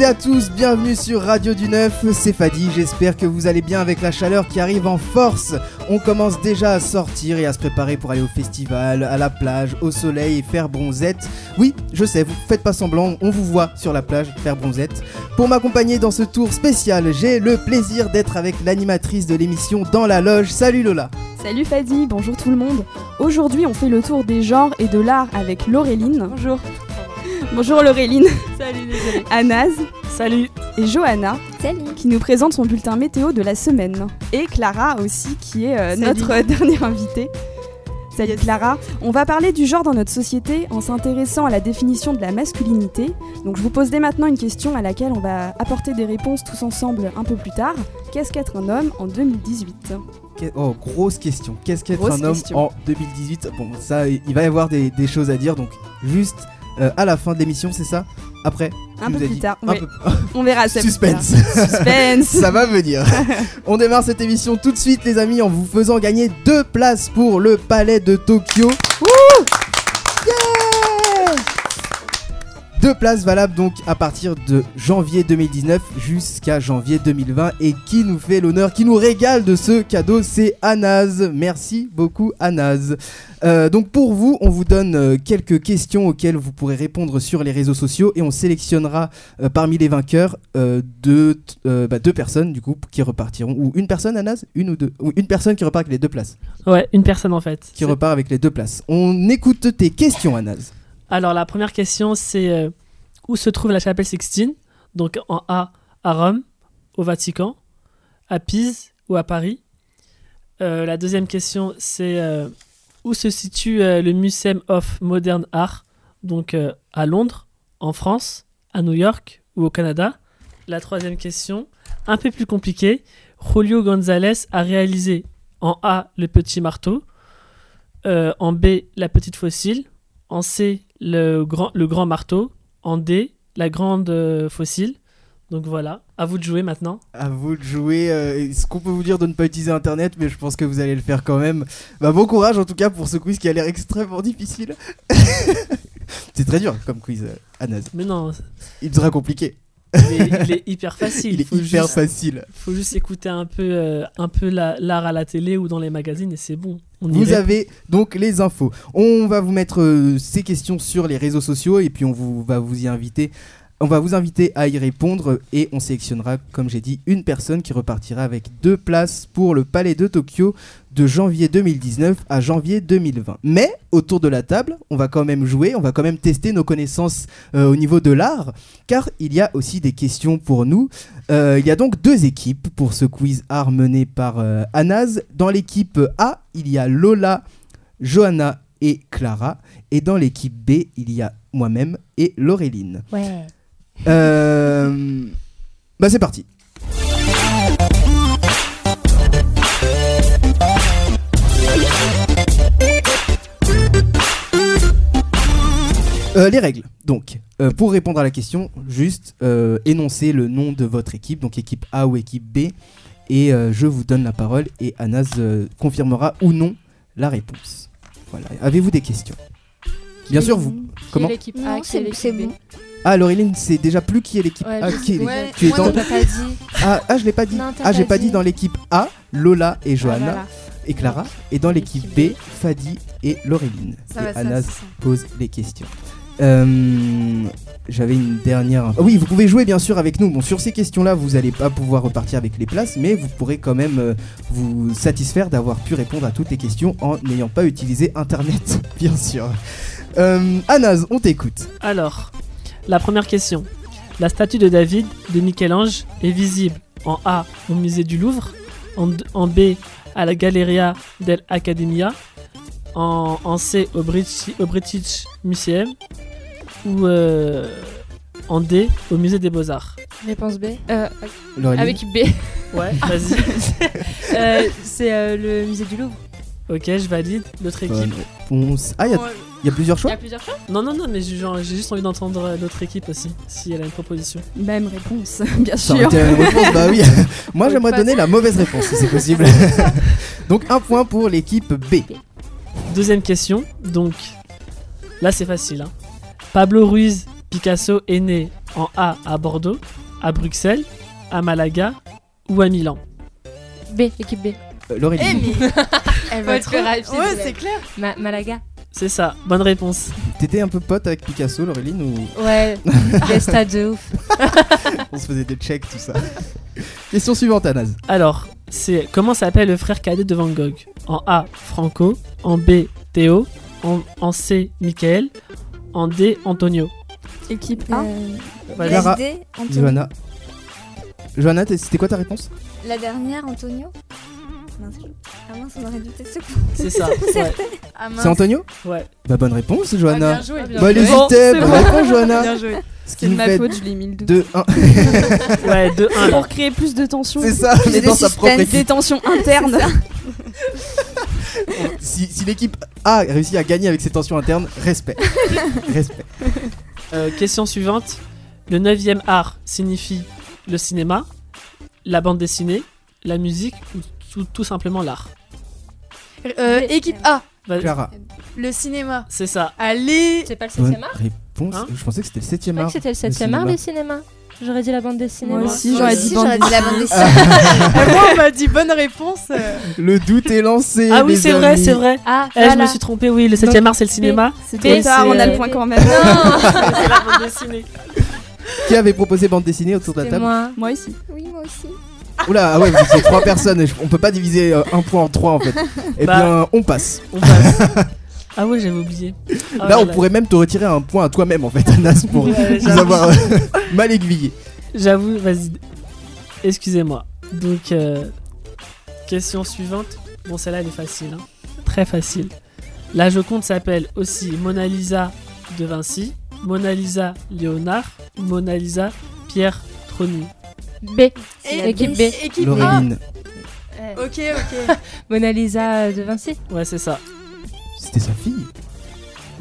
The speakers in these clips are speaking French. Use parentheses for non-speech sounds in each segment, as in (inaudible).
et à tous, bienvenue sur Radio du Neuf, c'est Fadi, j'espère que vous allez bien avec la chaleur qui arrive en force. On commence déjà à sortir et à se préparer pour aller au festival, à la plage, au soleil et faire bronzette. Oui, je sais, vous faites pas semblant, on vous voit sur la plage faire bronzette. Pour m'accompagner dans ce tour spécial, j'ai le plaisir d'être avec l'animatrice de l'émission Dans la Loge. Salut Lola Salut Fadi, bonjour tout le monde. Aujourd'hui, on fait le tour des genres et de l'art avec Laureline. Bonjour. Bonjour Laureline. Salut, désolé. Anaz. Salut. Et Johanna. Salut. Qui nous présente son bulletin météo de la semaine. Et Clara aussi, qui est euh, notre (laughs) dernière invitée. Salut Clara. On va parler du genre dans notre société en s'intéressant à la définition de la masculinité. Donc je vous pose dès maintenant une question à laquelle on va apporter des réponses tous ensemble un peu plus tard. Qu'est-ce qu'être un homme en 2018 Oh, grosse question. Qu'est-ce qu'être un homme en 2018 Bon, ça, il va y avoir des, des choses à dire, donc juste euh, à la fin de l'émission, c'est ça Après Un peu plus tard. On verra. Suspense. Suspense. ça va venir. (laughs) On démarre cette émission tout de suite, les amis, en vous faisant gagner deux places pour le Palais de Tokyo. Deux places valables donc à partir de janvier 2019 jusqu'à janvier 2020 et qui nous fait l'honneur, qui nous régale de ce cadeau, c'est Anaz. Merci beaucoup Anaz. Euh, donc pour vous, on vous donne euh, quelques questions auxquelles vous pourrez répondre sur les réseaux sociaux et on sélectionnera euh, parmi les vainqueurs deux, bah, deux personnes du coup qui repartiront ou une personne Anaz, une ou deux, ou une personne qui repart avec les deux places? Ouais, une personne en fait. Qui repart avec les deux places. On écoute tes questions Anaz. Alors la première question c'est euh, où se trouve la chapelle Sixtine? Donc en A à Rome, au Vatican, à Pise ou à Paris? Euh, la deuxième question c'est euh, où se situe le Museum of Modern Art? Donc à Londres, en France, à New York ou au Canada? La troisième question, un peu plus compliquée, Julio González a réalisé en A le petit marteau, en B la petite fossile, en C le grand, le grand marteau, en D, la grande euh, fossile. Donc voilà, à vous de jouer maintenant. À vous de jouer. Euh, ce qu'on peut vous dire de ne pas utiliser Internet, mais je pense que vous allez le faire quand même. Bah, bon courage en tout cas pour ce quiz qui a l'air extrêmement difficile. (laughs) C'est très dur comme quiz, euh, Anas. Mais non. Il sera compliqué. Il est, hyper facile. (laughs) Il est hyper facile. Faut juste écouter un peu, un peu l'art à la télé ou dans les magazines et c'est bon vous avez donc les infos. On va vous mettre euh, ces questions sur les réseaux sociaux et puis on vous, va vous y inviter. On va vous inviter à y répondre et on sélectionnera, comme j'ai dit, une personne qui repartira avec deux places pour le Palais de Tokyo de janvier 2019 à janvier 2020. Mais autour de la table, on va quand même jouer, on va quand même tester nos connaissances euh, au niveau de l'art, car il y a aussi des questions pour nous. Euh, il y a donc deux équipes pour ce quiz art mené par euh, Anaz. Dans l'équipe A, il y a Lola, Johanna et Clara. Et dans l'équipe B, il y a moi-même et Laureline. Ouais. Bah c'est parti. Euh, les règles. Donc, euh, pour répondre à la question, juste euh, énoncer le nom de votre équipe, donc équipe A ou équipe B, et je vous donne la parole et Anas confirmera ou non la réponse. Voilà. Avez-vous des questions? Bien sûr, vous. Comment l'équipe A, qui est l'équipe B? Ah, Laureline, c'est déjà plus qui est l'équipe A. Qui est ouais, tu es dans... pas dit. Ah, ah, je l'ai pas dit. ah, j'ai pas dit. dans l'équipe A, Lola et Johanna. Et Clara. Et dans l'équipe B, Fadi et Laureline. et Anas pose les questions. Euh, j'avais une dernière. oui, vous pouvez jouer bien sûr avec nous. Bon, sur ces questions-là, vous n'allez pas pouvoir repartir avec les places, mais vous pourrez quand même euh, vous satisfaire d'avoir pu répondre à toutes les questions en n'ayant pas utilisé Internet, (laughs) bien sûr. Euh, Anas, on t'écoute. Alors, la première question. La statue de David de Michel-Ange est visible en A au musée du Louvre, en, B à la Galleria dell'Accademia, en, en C au British, au British Museum ou euh, en D au musée des Beaux-Arts? Réponse B. Euh, avec B. Ouais, vas-y. (laughs) Euh, c'est euh, le musée du Louvre. Ok, je valide. L'autre équipe. Ah, il y, a plusieurs choix Il y a plusieurs choix Non, non, non, mais j'ai juste envie d'entendre l'autre équipe aussi, si elle a une proposition. Même réponse, (laughs) bien sûr. réponse, bah oui. (laughs) (laughs) Moi, j'aimerais donner la mauvaise réponse, si c'est possible. Donc, un point pour l'équipe B. Deuxième question. Donc, là, c'est facile. Hein. Pablo Ruiz Picasso est né En A, à Bordeaux, à Bruxelles, à Malaga ou à Milan? B, équipe B. Euh, Laurélie. Eh, mais Elle va être rapide. Ouais, c'est clair. Ma- Malaga. C'est ça, bonne réponse. T'étais un peu pote avec Picasso, Laureline, ou? Ouais, (laughs) des stades de ouf. on se faisait des checks, tout ça Question suivante, Anas. Alors, c'est comment s'appelle le frère cadet de Van Gogh? En A, Franco. En B, Théo. En, en C, Michael. En D, Antonio. Équipe A. Euh. Clara. SD, Antonio. Johanna. Johanna, c'était quoi ta réponse? La dernière, Antonio? (laughs) C'est ça. Ouais. Ah, mince. C'est Antonio ouais. Bah bonne réponse, Ah, Johanna. bien joué. bien bah. Bon, c'est bonne bon. réponse, Johanna. Bien joué. Ce qui C'est de nous ma fait faute, je l'ai mis le 2. 2, 1. Ouais, 2-1 là. Pour créer plus de tension. C'est ça, mais de dans sa propre Des équipe. tensions internes. (laughs) Si, si l'équipe A réussit à gagner avec ses tensions internes, respect. (laughs) respect. Euh, question suivante. Le neuvième art signifie le cinéma, la bande dessinée, la musique ou tout, tout simplement l'art Euh, équipe A, Vas- Clara. le cinéma. C'est ça. Allez. C'est pas le Bonne 7ème art réponse. Hein je pensais que c'était le 7 Je ème crois art. que c'était le le 7ème art, cinéma. le cinéma. J'aurais dit la bande dessinée. Moi aussi, j'aurais dit bande dit la bande dessinée. Et (laughs) moi, on m'a dit bonne réponse. euh. Le doute est lancé. Ah oui, c'est vrai, c'est vrai. Ah, Eh, je me suis trompé, oui, le 7ème art c'est le cinéma. C'est c'est, on a euh, le (laughs) point quand même. Non, (laughs) c'est la bande dessinée. Qui avait proposé bande dessinée autour de la table moi. Moi aussi. Oui, moi aussi. Oula, ah ouais, vous étiez trois personnes. et je- On peut pas diviser euh, un point en trois en fait. Eh Bah. bien, on passe. On passe. (laughs) ah ouais, j'avais oublié. Ah Là, ouais, on pourrait même te retirer un point à toi-même en fait, Anas, pour Ouais, nous j'avoue. avoir euh, (laughs) mal aiguillé. J'avoue, vas-y. Excusez-moi. Donc, euh, question suivante. Bon, celle-là, elle est facile. hein. Très facile. La Joconde s'appelle aussi Mona Lisa de Vinci, Mona Lisa Léonard ou Mona Lisa Pierre Trony. B. Équipe B. Équipe A. Laureline, Ok, ok. (laughs) Mona Lisa de Vinci Ouais, c'est ça. c'était sa fille.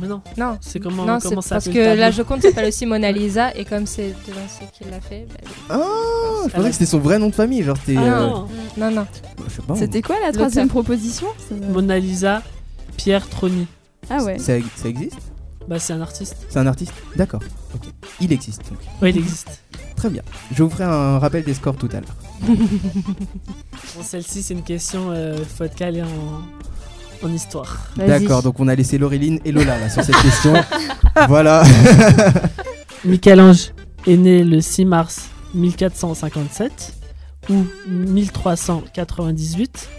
Mais non, Non. c'est comment, non, c'est comment ça parce que la Joconde s'appelle aussi Mona Lisa et comme c'est de Vinci qui l'a fait, bah, Ah, je pensais que c'était son vrai nom de famille. Genre, t'es. Ah, euh, non. non, non. je sais pas. C'était quoi la troisième proposition? Mona Lisa Pierre Trony. Ah ouais. Ça, ça existe? Bah, c'est un artiste. C'est un artiste? D'accord. Ok. Il existe donc. Ouais, il existe. Très bien. Je vous ferai un rappel des scores tout à l'heure. (laughs) Bon, celle-ci, c'est une question, euh, faut être calé en, en histoire. Vas-y. D'accord, donc on a laissé Laureline et Lola là sur cette question. (laughs) voilà. (laughs) Michel-Ange est né le 6 mars 1457 ou 1398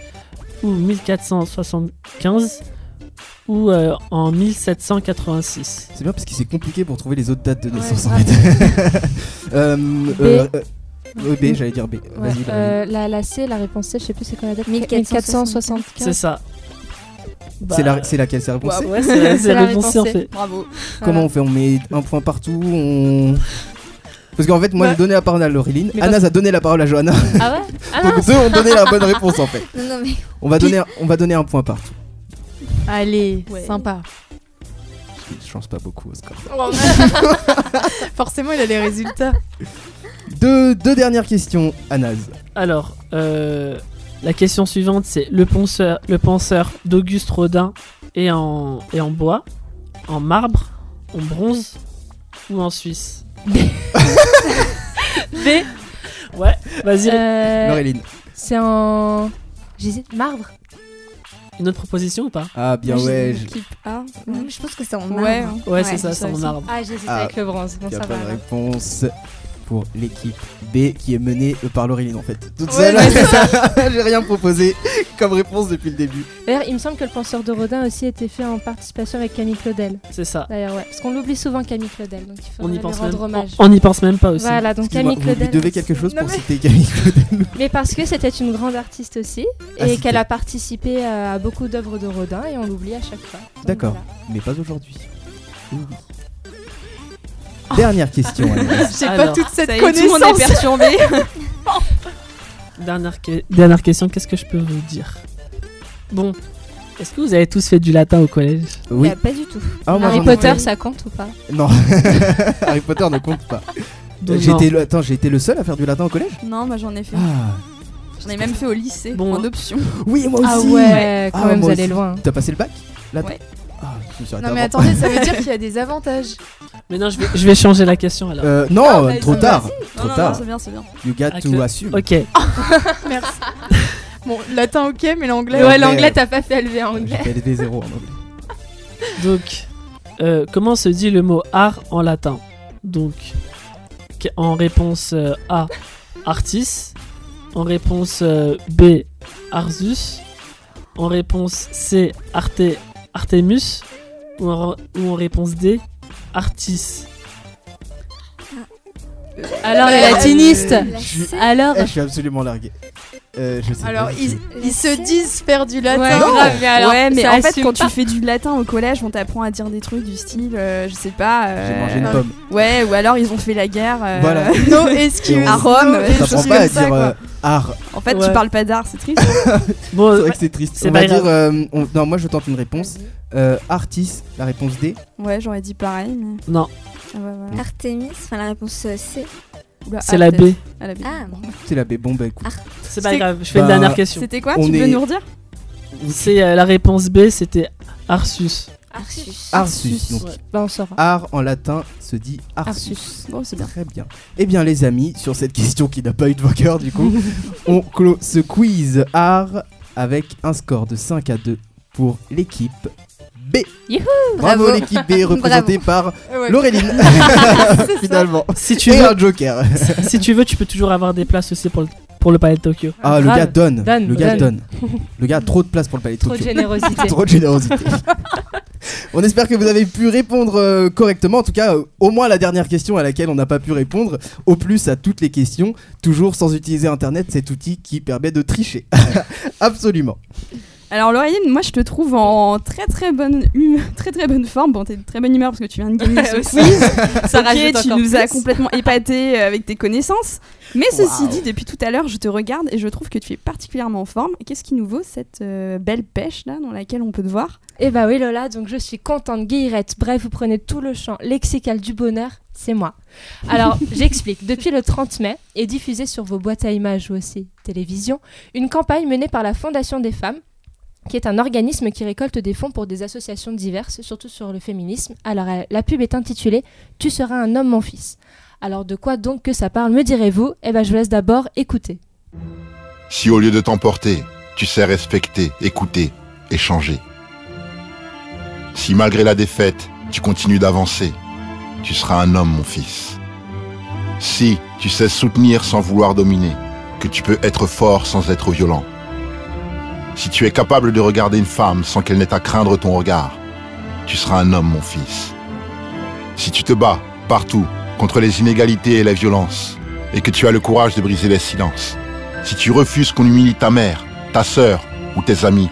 ou 1475 ou euh, en 1786. C'est bien parce qu'il c'est compliqué pour trouver les autres dates de naissance en grave. fait. (laughs) euh, euh, euh, euh, B, j'allais dire B. Ouais, Vas-y, Laureline. euh, la, la C, la réponse C, je sais plus c'est quoi la date 1475. C'est ça. Bah, C'est la- c'est laquelle c'est la réponse C Ouais, (laughs) c'est la, réponse C, en fait. Bravo. Comment on fait On met un point partout on... Parce qu'en fait, moi Bah. j'ai donné la parole à Laureline, Anas a donné la parole à Johanna. Ah ouais (laughs) Ah Donc deux ont donné la bonne réponse en fait. Non, non, mais On va donner, on va donner un point partout. Allez, Ouais. sympa. Je pense pas beaucoup au score. (laughs) Forcément, il a les résultats. Deux, deux dernières questions, Anas. Alors, euh, la question suivante, c'est le penseur, le penseur d'Auguste Rodin est en, est en bois, en marbre, en bronze ou en Suisse? (laughs) B. Ouais, vas-y. Euh, Laureline. c'est en. J'hésite. Marbre Une autre proposition ou pas Ah bien Moi, j'ai ouais. je- Équipe A. non, je pense que c'est en Ouais. marbre. Ouais, c'est ça, c'est en marbre. Ah, j'hésite Ah, avec le bronze. Bon, y a ça pas va. de réponse pour l'équipe B qui est menée par Laureline en fait. Toute Ouais, seule. (laughs) J'ai rien proposé comme réponse depuis le début. D'ailleurs, il me semble que le penseur de Rodin aussi a été fait en participation avec Camille Claudel. C'est ça. D'ailleurs, ouais. Parce qu'on l'oublie souvent, Camille Claudel. Donc il faut On y pense rendre même. hommage. On on y pense même pas aussi. Voilà, donc Camille vous lui Claudel. devez quelque chose Non, pour mais- citer Camille Claudel. (laughs) Mais parce que c'était une grande artiste aussi Ah, et qu'elle a participé à beaucoup d'œuvres de Rodin et on l'oublie à chaque fois. D'accord. voilà. Mais pas aujourd'hui. Oui. (laughs) Dernière question. J'ai pas toute cette est, tout le monde est connaissance. perturbé. (laughs) Dernière, que- dernière question, qu'est-ce que je peux vous dire? Bon, est-ce que vous avez tous fait du latin au collège? Oui. Bah, pas du tout. Ah, moi, Harry Potter, ça compte ou pas? Non. (laughs) Harry Potter ne compte pas. Été, le... Attends, j'ai été le seul à faire du latin au collège? Non, moi j'en ai fait. Ah. J'en ai même fait au lycée. Bon. en option. Oui, moi aussi. Ah ouais, quand Ah, même, vous allez loin. T'as passé le bac? Latin Ouais. Me suis arrêté Non mais attendez, ça veut dire (laughs) qu'il y a des avantages. Mais non, je vais, je vais changer la question alors. Euh, non, Ah, trop tard. Non, Trop non, tard. non, c'est bien, c'est bien. You got Ah, to que- assume. Ok. (laughs) Merci. (laughs) Bon, latin ok, mais l'anglais. Ouais, l'anglais, t'as pas fait LV en J'ai anglais. fait des zéros en anglais. Donc, euh, comment se dit le mot art en latin? Donc, en réponse euh, A, artis. En réponse euh, B, arsus. En réponse C, arte, artemus. Ou en, ou en réponse D, artis. Alors, les Euh, latinistes. Alors Eh, je suis absolument largué. Euh, je sais Alors, pas ils, se disent faire du latin. Ouais, grave, mais alors, ouais, mais en fait, quand pas. tu fais du latin au collège, on t'apprend à dire des trucs du style, euh, je sais pas. J'ai euh, mangé une pomme. Ouais, ou alors ils ont fait la guerre. euh, Voilà. (laughs) No excuse. À Rome, no (laughs) prend pas à ça, dire quoi. euh, art. En fait, Ouais. tu parles pas d'art, c'est triste. (laughs) Bon, C'est vrai que c'est triste. On pas va dire. euh, on- Non, moi je tente une réponse. Euh, artiste, la réponse D. Ouais, j'aurais dit pareil, mais. non, Ah ouais, voilà. Artemis, enfin la réponse C. C'est ah, la peut-être. B. Ah, la B. Ah, C'est la B. Bon, bah écoute. C'est pas grave, je fais Bah, une dernière question. C'était quoi? Tu peux est- nous redire? C'est euh, la réponse B, c'était arsus. Arsus. Arsus. Donc, Ouais. Bah, on saura. art en latin se dit arsus. Arsus. Bon, c'est bien. Très bien. Eh bien, les amis, sur cette question qui n'a pas eu de vainqueur, du coup, (laughs) on clôt ce quiz art avec un score de 5 à 2 pour l'équipe B. Youhou Bravo, Bravo. l'équipe B représentée par (laughs) Ouais. Laureline. (laughs) Finalement. Si tu Et veux, un joker. si tu veux, tu peux toujours avoir des places aussi pour le, pour le palais de Tokyo. Ah, le gars donne. Donne, le gars donne. donne. Le gars a trop de place pour le palais de Trop de Tokyo. générosité. (laughs) Trop de générosité. on espère que vous avez pu répondre euh, correctement. En tout cas, euh, au moins la dernière question à laquelle on n'a pas pu répondre. Au plus à toutes les questions. Toujours sans utiliser Internet, cet outil qui permet de tricher. Absolument. Alors Lauriane, moi je te trouve en très très bonne hum- (laughs) très très bonne forme. Bon, t'es de très bonne humeur parce que tu viens de gagner ce Aussi. quiz. Ça Ok, rajoute tu nous as complètement épaté avec tes connaissances. Mais ceci dit, depuis tout à l'heure, je te regarde et je trouve que tu es particulièrement en forme. Qu'est-ce qui nous vaut cette euh, belle pêche là dans laquelle on peut te voir? Eh bah oui Lola, donc je suis contente, guillerette. Bref, vous prenez tout le champ lexical du bonheur, c'est moi. Alors, (laughs) j'explique. Depuis le 30 mai est diffusée sur vos boîtes à images ou aussi télévision une campagne menée par la Fondation des femmes qui est un organisme qui récolte des fonds pour des associations diverses, surtout sur le féminisme. Alors, euh, la pub est intitulée Tu seras un homme, mon fils. Alors, de quoi donc que ça parle, me direz-vous? Eh ben, je vous laisse d'abord écouter. Si au lieu de t'emporter, tu sais respecter, écouter, échanger. Si malgré la défaite, tu continues d'avancer, tu seras un homme, mon fils. Si tu sais soutenir sans vouloir dominer, que tu peux être fort sans être violent. Si tu es capable de regarder une femme sans qu'elle n'ait à craindre ton regard, tu seras un homme, mon fils. Si tu te bats partout contre les inégalités et la violence, et que tu as le courage de briser les silences, si tu refuses qu'on humilie ta mère, ta sœur ou tes amis,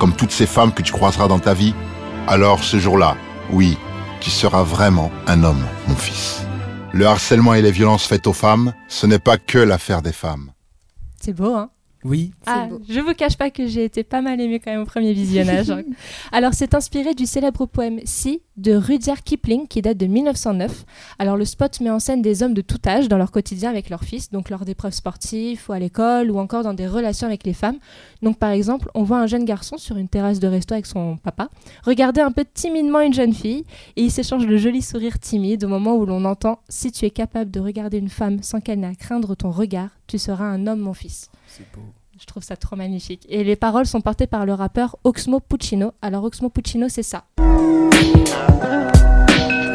comme toutes ces femmes que tu croiseras dans ta vie, alors ce jour-là, oui, tu seras vraiment un homme, mon fils. Le harcèlement et les violences faites aux femmes, ce n'est pas que l'affaire des femmes. C'est beau, hein? Oui. Ah, beau. je vous cache pas que j'ai été pas mal émue quand même au premier visionnage. (laughs) Alors, c'est inspiré du célèbre poème Si de Rudyard Kipling qui date de 1909. Alors, le spot met en scène des hommes de tout âge dans leur quotidien avec leurs fils, donc lors d'épreuves sportives ou à l'école ou encore dans des relations avec les femmes. Donc, par exemple, on voit un jeune garçon sur une terrasse de resto avec son papa regarder un peu timidement une jeune fille et ils s'échangent le joli sourire timide au moment où l'on entend Si tu es capable de regarder une femme sans qu'elle n'ait à craindre ton regard, tu seras un homme, mon fils. C'est beau. Je trouve ça trop magnifique. Et les paroles sont portées par le rappeur Oxmo Puccino. Alors Oxmo Puccino, c'est ça.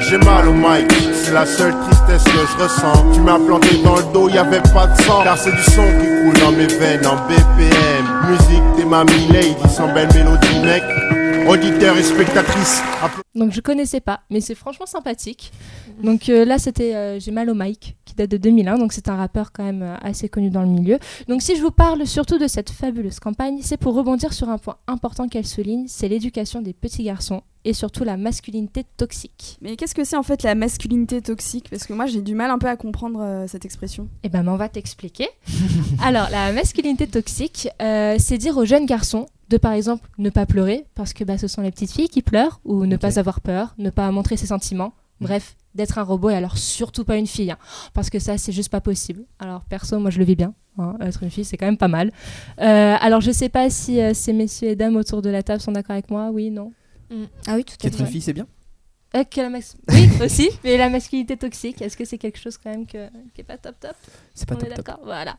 J'ai mal au mic, c'est la seule tristesse que je ressens. Tu m'as planté dans le dos, y avait pas de sang. Car c'est du son qui coule dans mes veines en BPM. Musique, t'es ma lady, sans belle mélodie, mec. Auditeurs et spectatrices, Donc je connaissais pas, mais c'est franchement sympathique. Donc euh, là, c'était euh, J'ai mal au mic, qui date de 2001. Donc c'est un rappeur quand même euh, assez connu dans le milieu. Donc si je vous parle surtout de cette fabuleuse campagne, c'est pour rebondir sur un point important qu'elle souligne, c'est l'éducation des petits garçons et surtout la masculinité toxique. Mais qu'est-ce que c'est en fait la masculinité toxique? Parce que moi j'ai du mal un peu à comprendre euh, cette expression. Eh ben, mais on va t'expliquer. (laughs) Alors, la masculinité toxique, euh, c'est dire aux jeunes garçons de, par exemple, ne pas pleurer, parce que bah, ce sont les petites filles qui pleurent, ou ne pas avoir peur, ne pas montrer ses sentiments. Bref, d'être un robot et alors surtout pas une fille, hein, parce que ça, c'est juste pas possible. Alors, perso, moi, je le vis bien. hein, être une fille, c'est quand même pas mal. Euh, alors, je sais pas si euh, ces messieurs et dames autour de la table sont d'accord avec moi. Oui, non Mm. Ah oui, tout à Qu'être fait. une fille, c'est bien Euh, que la mas- (laughs) Oui, aussi, mais la masculinité toxique, est-ce que c'est quelque chose quand même que, qui est pas top top? C'est pas On top est top. d'accord Voilà.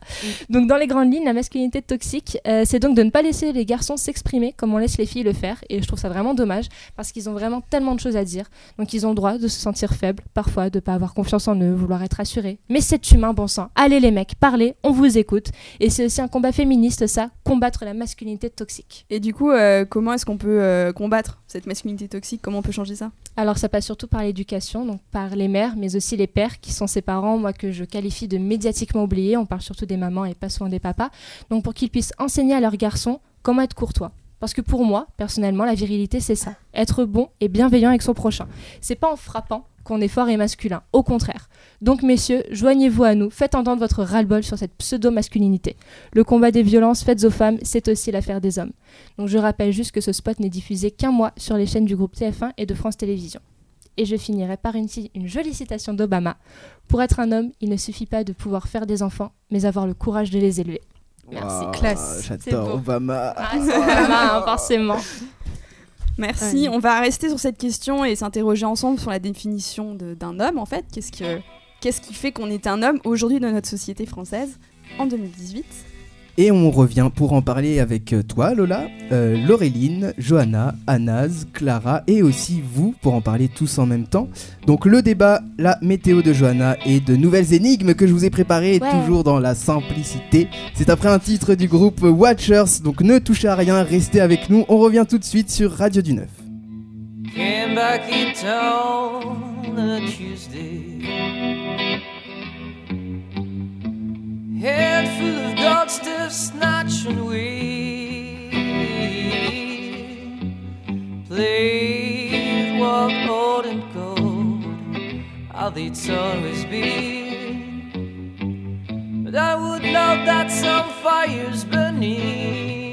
Donc, dans les grandes lignes, la masculinité toxique, euh, c'est donc de ne pas laisser les garçons s'exprimer comme on laisse les filles le faire. Et je trouve ça vraiment dommage parce qu'ils ont vraiment tellement de choses à dire. Donc, ils ont le droit de se sentir faibles, parfois de pas avoir confiance en eux, vouloir être assurés. Mais c'est humain, bon sang. Allez, les mecs, parlez, on vous écoute. Et c'est aussi un combat féministe, ça, combattre la masculinité toxique. Et du coup, euh, comment est-ce qu'on peut euh, combattre? Cette masculinité toxique Comment on peut changer ça? Alors ça passe surtout par l'éducation, donc par les mères, mais aussi les pères, qui sont ces parents, moi que je qualifie de médiatiquement oubliés. On parle surtout des mamans et pas souvent des papas. Donc pour qu'ils puissent enseigner à leurs garçons comment être courtois. Parce que pour moi, personnellement, la virilité, c'est ça. Être bon et bienveillant avec son prochain. C'est pas en frappant qu'on est fort et masculin. Au contraire. Donc, messieurs, joignez-vous à nous. Faites entendre votre ras-le-bol sur cette pseudo-masculinité. Le combat des violences faites aux femmes, c'est aussi l'affaire des hommes. Donc, je rappelle juste que ce spot n'est diffusé qu'un mois sur les chaînes du groupe TF1 et de France Télévisions. Et je finirai par une, une jolie citation d'Obama. Pour être un homme, il ne suffit pas de pouvoir faire des enfants, mais avoir le courage de les élever. Merci. Waouh, Classe. C'est J'adore beau. Obama. Ah, Obama, hein, forcément. Merci. On va rester sur cette question et s'interroger ensemble sur la définition d'un homme en fait. Qu'est-ce que qu'est-ce qui fait qu'on est un homme aujourd'hui dans notre société française en 2018 Et on revient pour en parler avec euh, toi, Lola, euh, Laureline, Johanna, Anaz, Clara et aussi vous pour en parler tous en même temps. Donc le débat, la météo de Johanna et de nouvelles énigmes que je vous ai préparées Ouais. toujours dans la simplicité. C'est après un titre du groupe Watchers, donc ne touchez à rien, restez avec nous. On revient tout de suite sur Radio du Neuf. Came back in town on a Tuesday. Head full of God stuff snatched away. Played what old and cold, how it's always been. But I would love that some fires burning.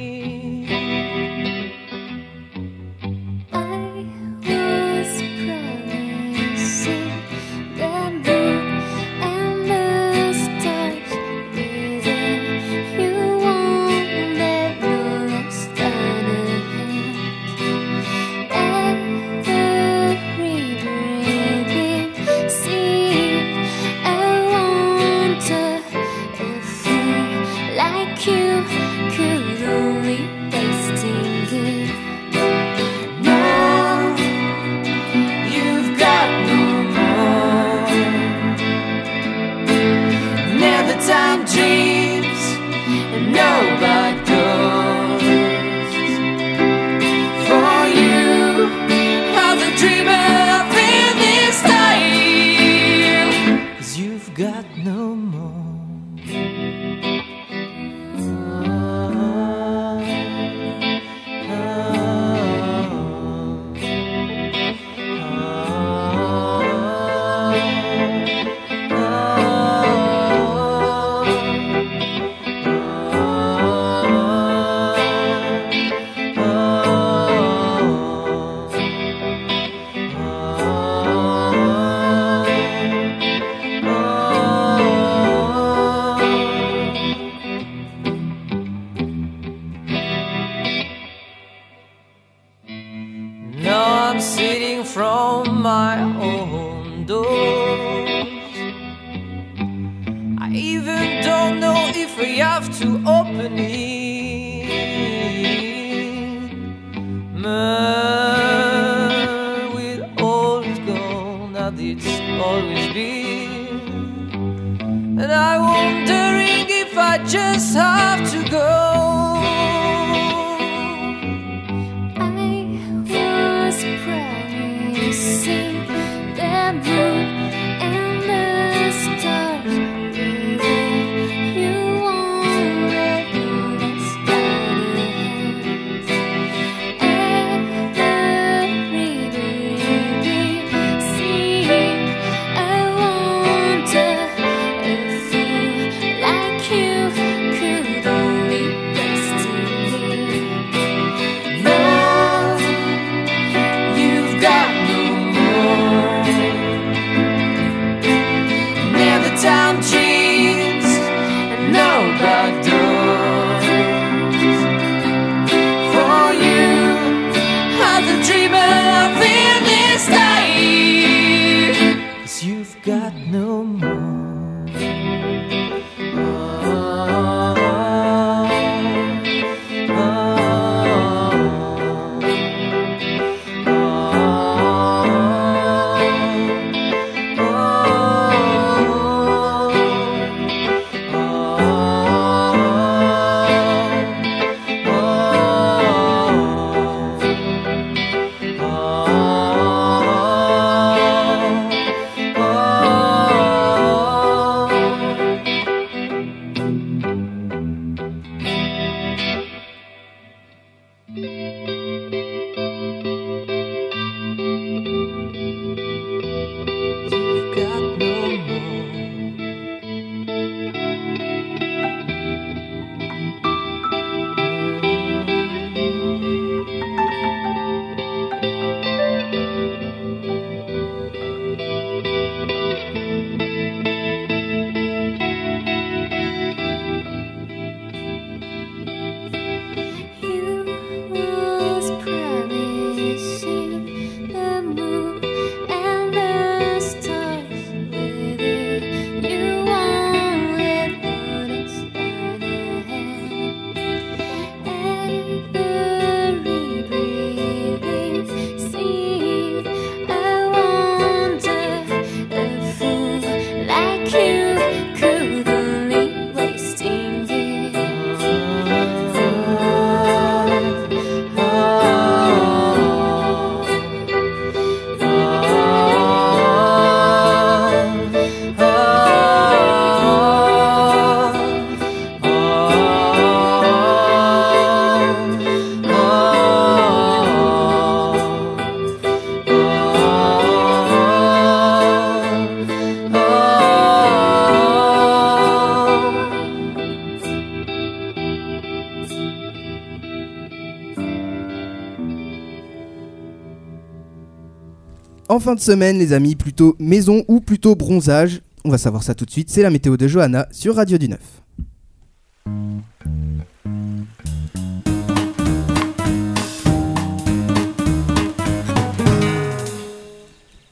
En fin de semaine, les amis, plutôt maison ou plutôt bronzage On va savoir ça tout de suite. C'est la météo de Johanna sur Radio du Neuf.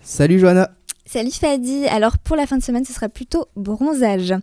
Salut Johanna. Salut Fadi. Alors pour la fin de semaine, ce sera plutôt bronzage.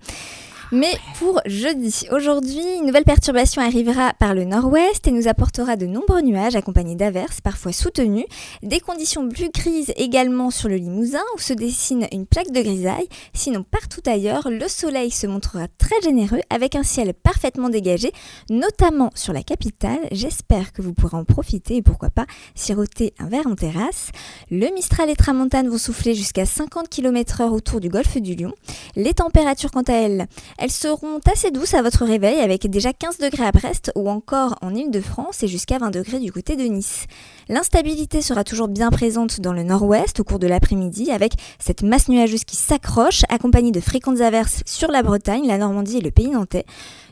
Mais pour jeudi, aujourd'hui, une nouvelle perturbation arrivera par le nord-ouest et nous apportera de nombreux nuages accompagnés d'averses, parfois soutenus, des conditions plus grises également sur le Limousin où se dessine une plaque de grisaille. Sinon, partout ailleurs, le soleil se montrera très généreux avec un ciel parfaitement dégagé, notamment sur la capitale. J'espère que vous pourrez en profiter et pourquoi pas siroter un verre en terrasse. Le Mistral et Tramontane vont souffler jusqu'à 50 km/h autour du golfe du Lion. Les températures, quant à elles, elles seront assez douces à votre réveil avec déjà 15 degrés à Brest ou encore en Ile-de-France et jusqu'à 20 degrés du côté de Nice. L'instabilité sera toujours bien présente dans le nord-ouest au cours de l'après-midi avec cette masse nuageuse qui s'accroche accompagnée de fréquentes averses sur la Bretagne, la Normandie et le pays nantais.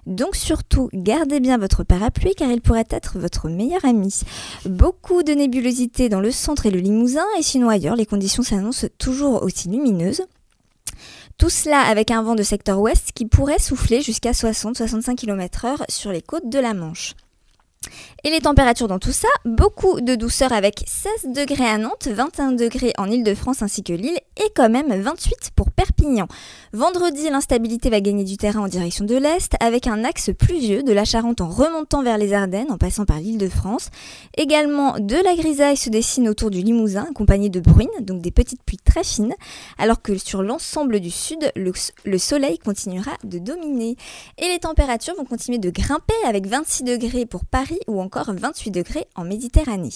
Donc surtout, gardez bien votre parapluie car il pourrait être votre meilleur ami. Beaucoup de nébulosité dans le centre et le Limousin et sinon ailleurs, les conditions s'annoncent toujours aussi lumineuses. Tout cela avec un vent de secteur ouest qui pourrait souffler jusqu'à 60-65 km/h sur les côtes de la Manche. Et les températures dans tout ça, beaucoup de douceur avec 16 degrés à Nantes, 21 degrés en Ile-de-France ainsi que Lille et quand même 28 pour Perpignan. Vendredi, l'instabilité va gagner du terrain en direction de l'Est avec un axe pluvieux de la Charente en remontant vers les Ardennes en passant par l'Île-de-France. Également de la grisaille se dessine autour du Limousin accompagnée de bruines, donc des petites pluies très fines, alors que sur l'ensemble du sud, le, le soleil continuera de dominer. Et les températures vont continuer de grimper avec 26 degrés pour Paris ou encore 28 degrés en Méditerranée.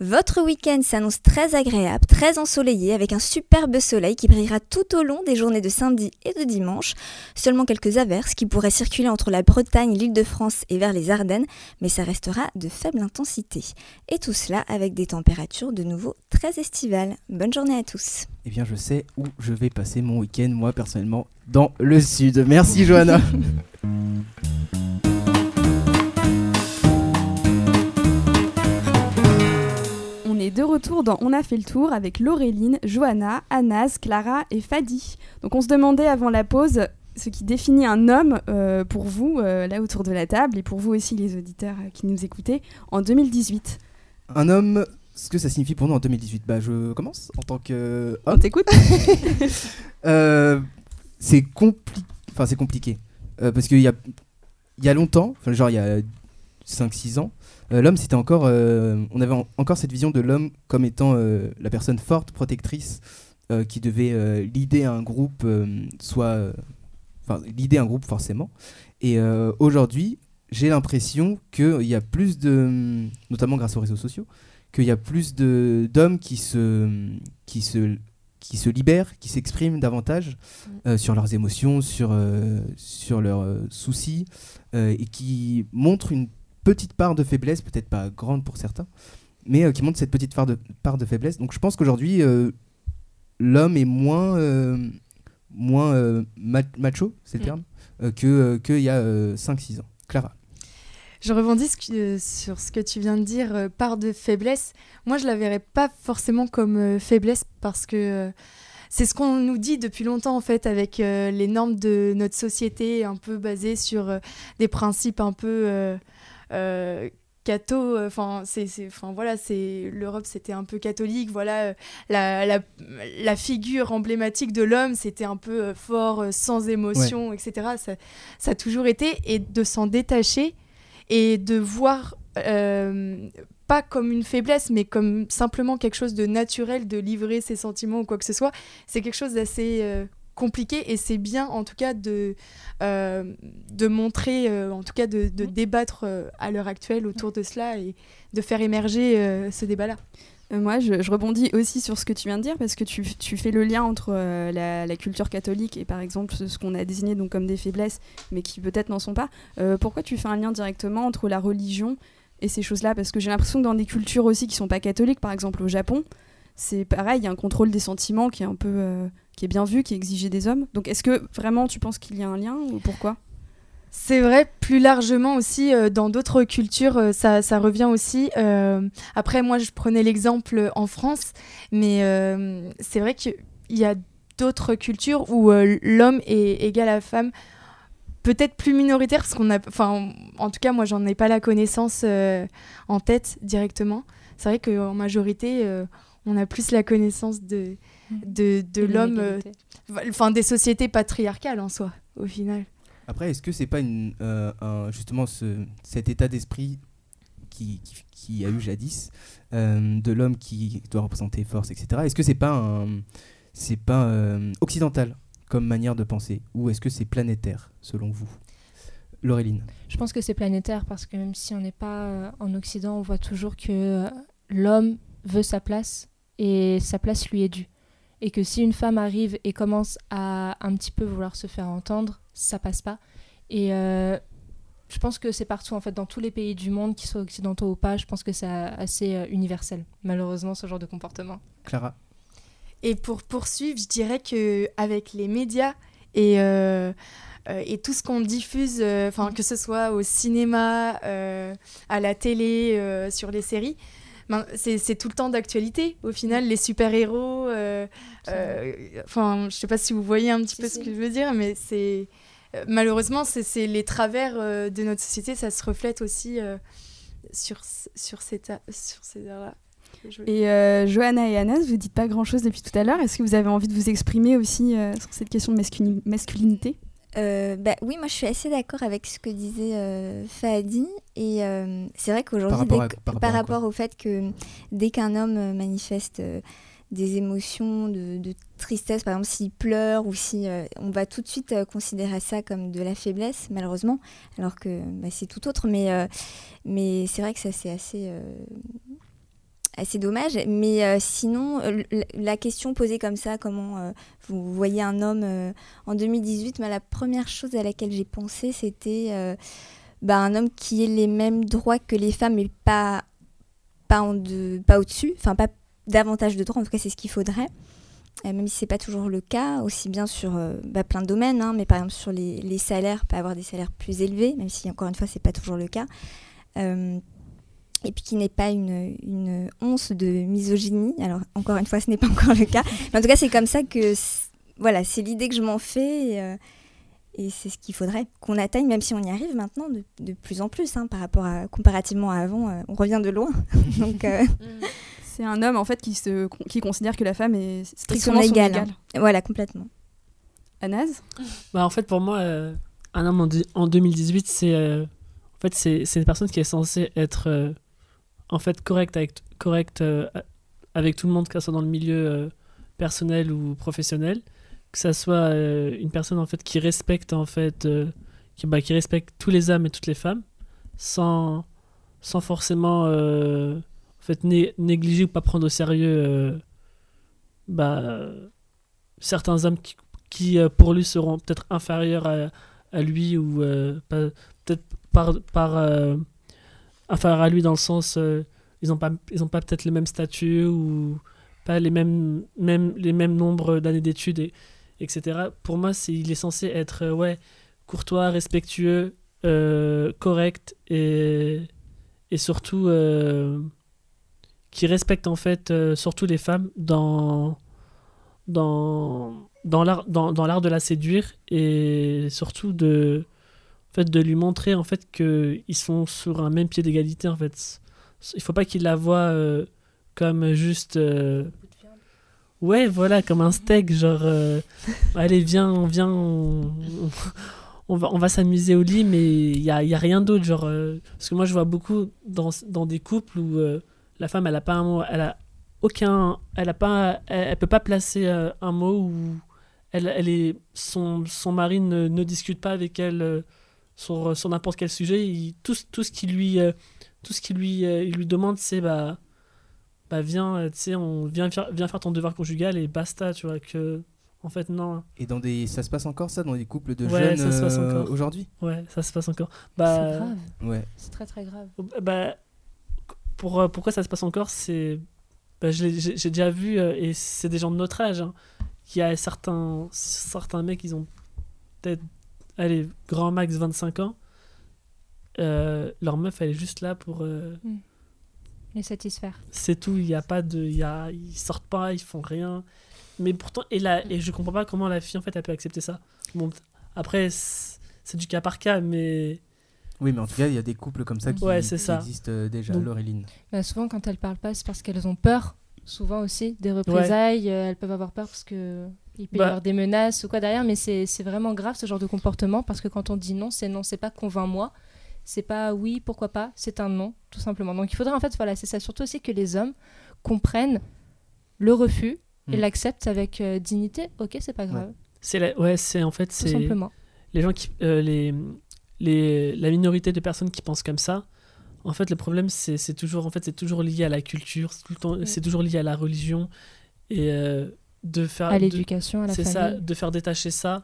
Votre week-end s'annonce très agréable, très ensoleillé avec un superbe soleil qui brillera tout au long des journées de samedi et de dimanche. Seulement quelques averses qui pourraient circuler entre la Bretagne, l'Île-de-France et vers les Ardennes, mais ça restera de faible intensité. Et tout cela avec des températures de nouveau très estivales. Bonne journée à tous. Eh bien, je sais où je vais passer mon week-end, moi personnellement, dans le sud. Merci Johanna. (laughs) retour dans On a fait le tour avec Laureline, Johanna, Anas, Clara et Fadi. Donc on se demandait avant la pause ce qui définit un homme euh, pour vous, euh, là autour de la table, et pour vous aussi les auditeurs euh, qui nous écoutaient, en 2018. Un homme, ce que ça signifie pour nous en 2018 Bah je commence en tant que On homme. t'écoute (laughs) Euh, c'est compli- enfin compliqué parce qu'il y a il y a longtemps, enfin genre il y a 5-6 ans, l'homme c'était encore euh, on avait en- encore cette vision de l'homme comme étant euh, la personne forte, protectrice euh, qui devait euh, leader un groupe euh, soit euh, enfin leader un groupe forcément. Et euh, aujourd'hui, j'ai l'impression qu'il y a plus de notamment grâce aux réseaux sociaux qu'il y a plus d'hommes qui se qui se qui se libèrent, qui s'expriment davantage euh, sur leurs émotions, sur, euh, sur leurs euh, soucis, euh, et qui montrent une petite part de faiblesse, peut-être pas grande pour certains, mais euh, qui montrent cette petite part de, part de faiblesse. Donc je pense qu'aujourd'hui, euh, l'homme est moins, euh, moins macho, c'est le Mm. terme, que qu'il y a 5-6 ans. Clara. Je rebondis sur ce que tu viens de dire, part de faiblesse. Moi, je la verrais pas forcément comme faiblesse parce que c'est ce qu'on nous dit depuis longtemps en fait avec euh, les normes de notre société un peu basées sur euh, des principes un peu euh, catho. Enfin, c'est, enfin voilà, c'est l'Europe, c'était un peu catholique. Voilà, euh, la, la, la figure emblématique de l'homme, c'était un peu euh, fort, euh, sans émotion, etc. Ça, ça a toujours été et de s'en détacher et de voir euh, pas comme une faiblesse, mais comme simplement quelque chose de naturel, de livrer ses sentiments ou quoi que ce soit, c'est quelque chose d'assez euh, compliqué et c'est bien en tout cas de, euh, de montrer, euh, en tout cas de, de débattre euh, à l'heure actuelle autour de cela et de faire émerger ce débat-là. Moi, je, je rebondis aussi sur ce que tu viens de dire parce que tu, tu fais le lien entre euh, la, la culture catholique et par exemple ce, ce qu'on a désigné donc comme des faiblesses, mais qui peut-être n'en sont pas. Euh, pourquoi tu fais un lien directement entre la religion et ces choses-là? Parce que j'ai l'impression que dans des cultures aussi qui sont pas catholiques, par exemple au Japon, c'est pareil, il y a un contrôle des sentiments qui est un peu euh, qui est bien vu, qui est des hommes. Donc est-ce que vraiment tu penses qu'il y a un lien ou pourquoi? C'est vrai, plus largement aussi, euh, dans d'autres cultures, euh, ça, ça, revient aussi. Euh, après, moi, je prenais l'exemple en France, mais c'est vrai qu'il y a d'autres cultures où l'homme est égal à la femme, peut-être plus minoritaire, parce qu'on a. Enfin, en tout cas, moi, j'en ai pas la connaissance en tête directement. C'est vrai qu'en majorité, on a plus la connaissance de. De, de l'homme, enfin, des sociétés patriarcales en soi, au final. Après, est-ce que c'est pas une, euh, justement ce, cet état d'esprit qui, qui, a eu jadis euh, de l'homme qui doit représenter force, etc. Est-ce que c'est pas c'est pas euh, occidental comme manière de penser? Ou est-ce que c'est planétaire selon vous, Laureline. Je pense que c'est planétaire parce que même si on n'est pas en Occident, on voit toujours que l'homme veut sa place et sa place lui est due et que si une femme arrive et commence à un petit peu vouloir se faire entendre, ça passe pas. Et euh, je pense que c'est partout, en fait, dans tous les pays du monde, qu'ils soient occidentaux ou pas, je pense que c'est assez euh, universel, malheureusement, ce genre de comportement. Clara Et pour poursuivre, je dirais qu'avec les médias et, euh, et tout ce qu'on diffuse, enfin que ce soit au cinéma, à la télé, sur les séries, ben, c'est tout le temps d'actualité. Au final, les super-héros, enfin, je sais pas si vous voyez un petit peu ce que je veux dire, mais c'est euh, malheureusement, c'est les travers euh, de notre société, ça se reflète aussi euh, sur, sur ces, sur ces là Et Johanna et Anas, vous dites pas grand-chose depuis tout à l'heure. Est-ce que vous avez envie de vous exprimer aussi sur cette question de masculinité? Bah, oui, moi je suis assez d'accord avec ce que disait Fadi. Et c'est vrai qu'aujourd'hui, par, par, par, rapport au fait que dès qu'un homme manifeste des émotions de, tristesse, par exemple s'il pleure ou si euh, on va tout de suite euh, considérer ça comme de la faiblesse, malheureusement, alors que bah, c'est tout autre. Mais, euh, mais c'est vrai que ça c'est assez, assez dommage. Mais sinon, la question posée comme ça, comment vous voyez un homme en 2018, bah, la première chose à laquelle j'ai pensé, c'était bah, un homme qui ait les mêmes droits que les femmes, mais pas, au-dessus, enfin pas davantage de droits, en tout cas c'est ce qu'il faudrait, euh, même si c'est pas toujours le cas, aussi bien sur euh, bah, plein de domaines, hein, mais par exemple sur les, salaires, pas avoir des salaires plus élevés, même si encore une fois c'est pas toujours le cas. Euh, et puis qui n'est pas une, une, once de misogynie. Alors encore une fois, ce n'est pas encore le cas. Mais en tout cas, c'est comme ça que voilà, c'est l'idée que je m'en fais. Et, c'est ce qu'il faudrait qu'on atteigne, même si on y arrive maintenant de, de plus en plus, hein, par rapport à comparativement à avant, on revient de loin. (laughs) Donc, mm. C'est un homme en fait qui, se, qui considère que la femme est strictement son égale. Voilà, complètement. Anas bah, En fait, pour moi, euh, un homme en, 2018, c'est euh, en fait, c'est une personne qui est censée être euh, en fait correcte avec, correct, avec tout le monde, que ce soit dans le milieu personnel ou professionnel. Que ça soit une personne en fait qui respecte en fait qui, bah, qui respecte tous les hommes et toutes les femmes sans, sans forcément fait, négliger ou pas prendre au sérieux euh, bah, certains hommes qui, qui, euh, pour lui seront peut-être inférieurs à, lui ou euh, peut-être par inférieurs à lui dans le sens ils n'ont pas ils ont pas peut-être le même statut ou pas les mêmes même les mêmes nombres d'années d'études et etc pour moi c'est il est censé être ouais courtois respectueux correct et et surtout qui respecte en fait euh, surtout les femmes dans dans dans l'art dans, dans l'art de la séduire et surtout de fait de lui montrer en fait que ils sont sur un même pied d'égalité en fait. Il faut pas qu'il la voit euh, comme juste euh, ouais voilà comme un steak genre allez viens on vient on, va, on va s'amuser au lit mais il y a, y a, rien d'autre genre parce que moi je vois beaucoup dans, dans des couples où la femme, elle a pas un mot, elle a aucun, elle a pas, elle, peut pas placer euh, un mot où elle, elle est, son, son mari ne, ne discute pas avec elle euh, sur, sur n'importe quel sujet. tout, tout ce qui lui, euh, tout ce qui lui, il lui demande, c'est bah, bah viens, tu sais, on vient faire, viens faire ton devoir conjugal et basta, tu vois que. En fait, non. Et dans des, ça se passe encore ça dans des couples de jeunes aujourd'hui? Ouais, ça se passe encore. Bah, c'est grave. Ouais. C'est très très grave. Bah, pour, euh, pourquoi ça se passe encore, c'est. Bah, j'ai déjà vu, euh, et c'est des gens de notre âge, hein, qu'il y a certains, certains mecs, ils ont peut-être allez, grand max 25 ans, euh, leur meuf, elle est juste là pour. euh, Les satisfaire. c'est tout, il y a pas de. il Y a, ils sortent pas, ils font rien. Mais pourtant, et, la, et je comprends pas comment la fille, en fait, elle peut accepter ça. Bon, après, c'est du cas par cas, mais. Oui, mais en tout cas, il y a des couples comme ça qui, Ouais, c'est qui ça. existent euh, déjà. Donc- Laureline. Bah, souvent, quand elles parlent pas, c'est parce qu'elles ont peur. Souvent aussi des représailles. euh, elles peuvent avoir peur parce que il peut y Bah. avoir des menaces ou quoi derrière. Mais c'est vraiment grave ce genre de comportement parce que quand on dit non, c'est non. C'est pas convainc-moi. C'est pas oui, pourquoi pas. C'est un non, tout simplement. Donc il faudrait en fait, voilà, c'est ça. Surtout aussi que les hommes comprennent le refus et Mm. l'acceptent avec euh, dignité. Ok, c'est pas grave. C'est la- ouais, c'est en fait, Tout c'est simplement. les gens qui, euh, les, les, la minorité de personnes qui pensent comme ça. En fait, le problème, c'est toujours, en fait, toujours lié à la culture, c'est toujours lié à la religion et euh, de faire, À l'éducation, à la c'est ça, famille. de faire détacher ça.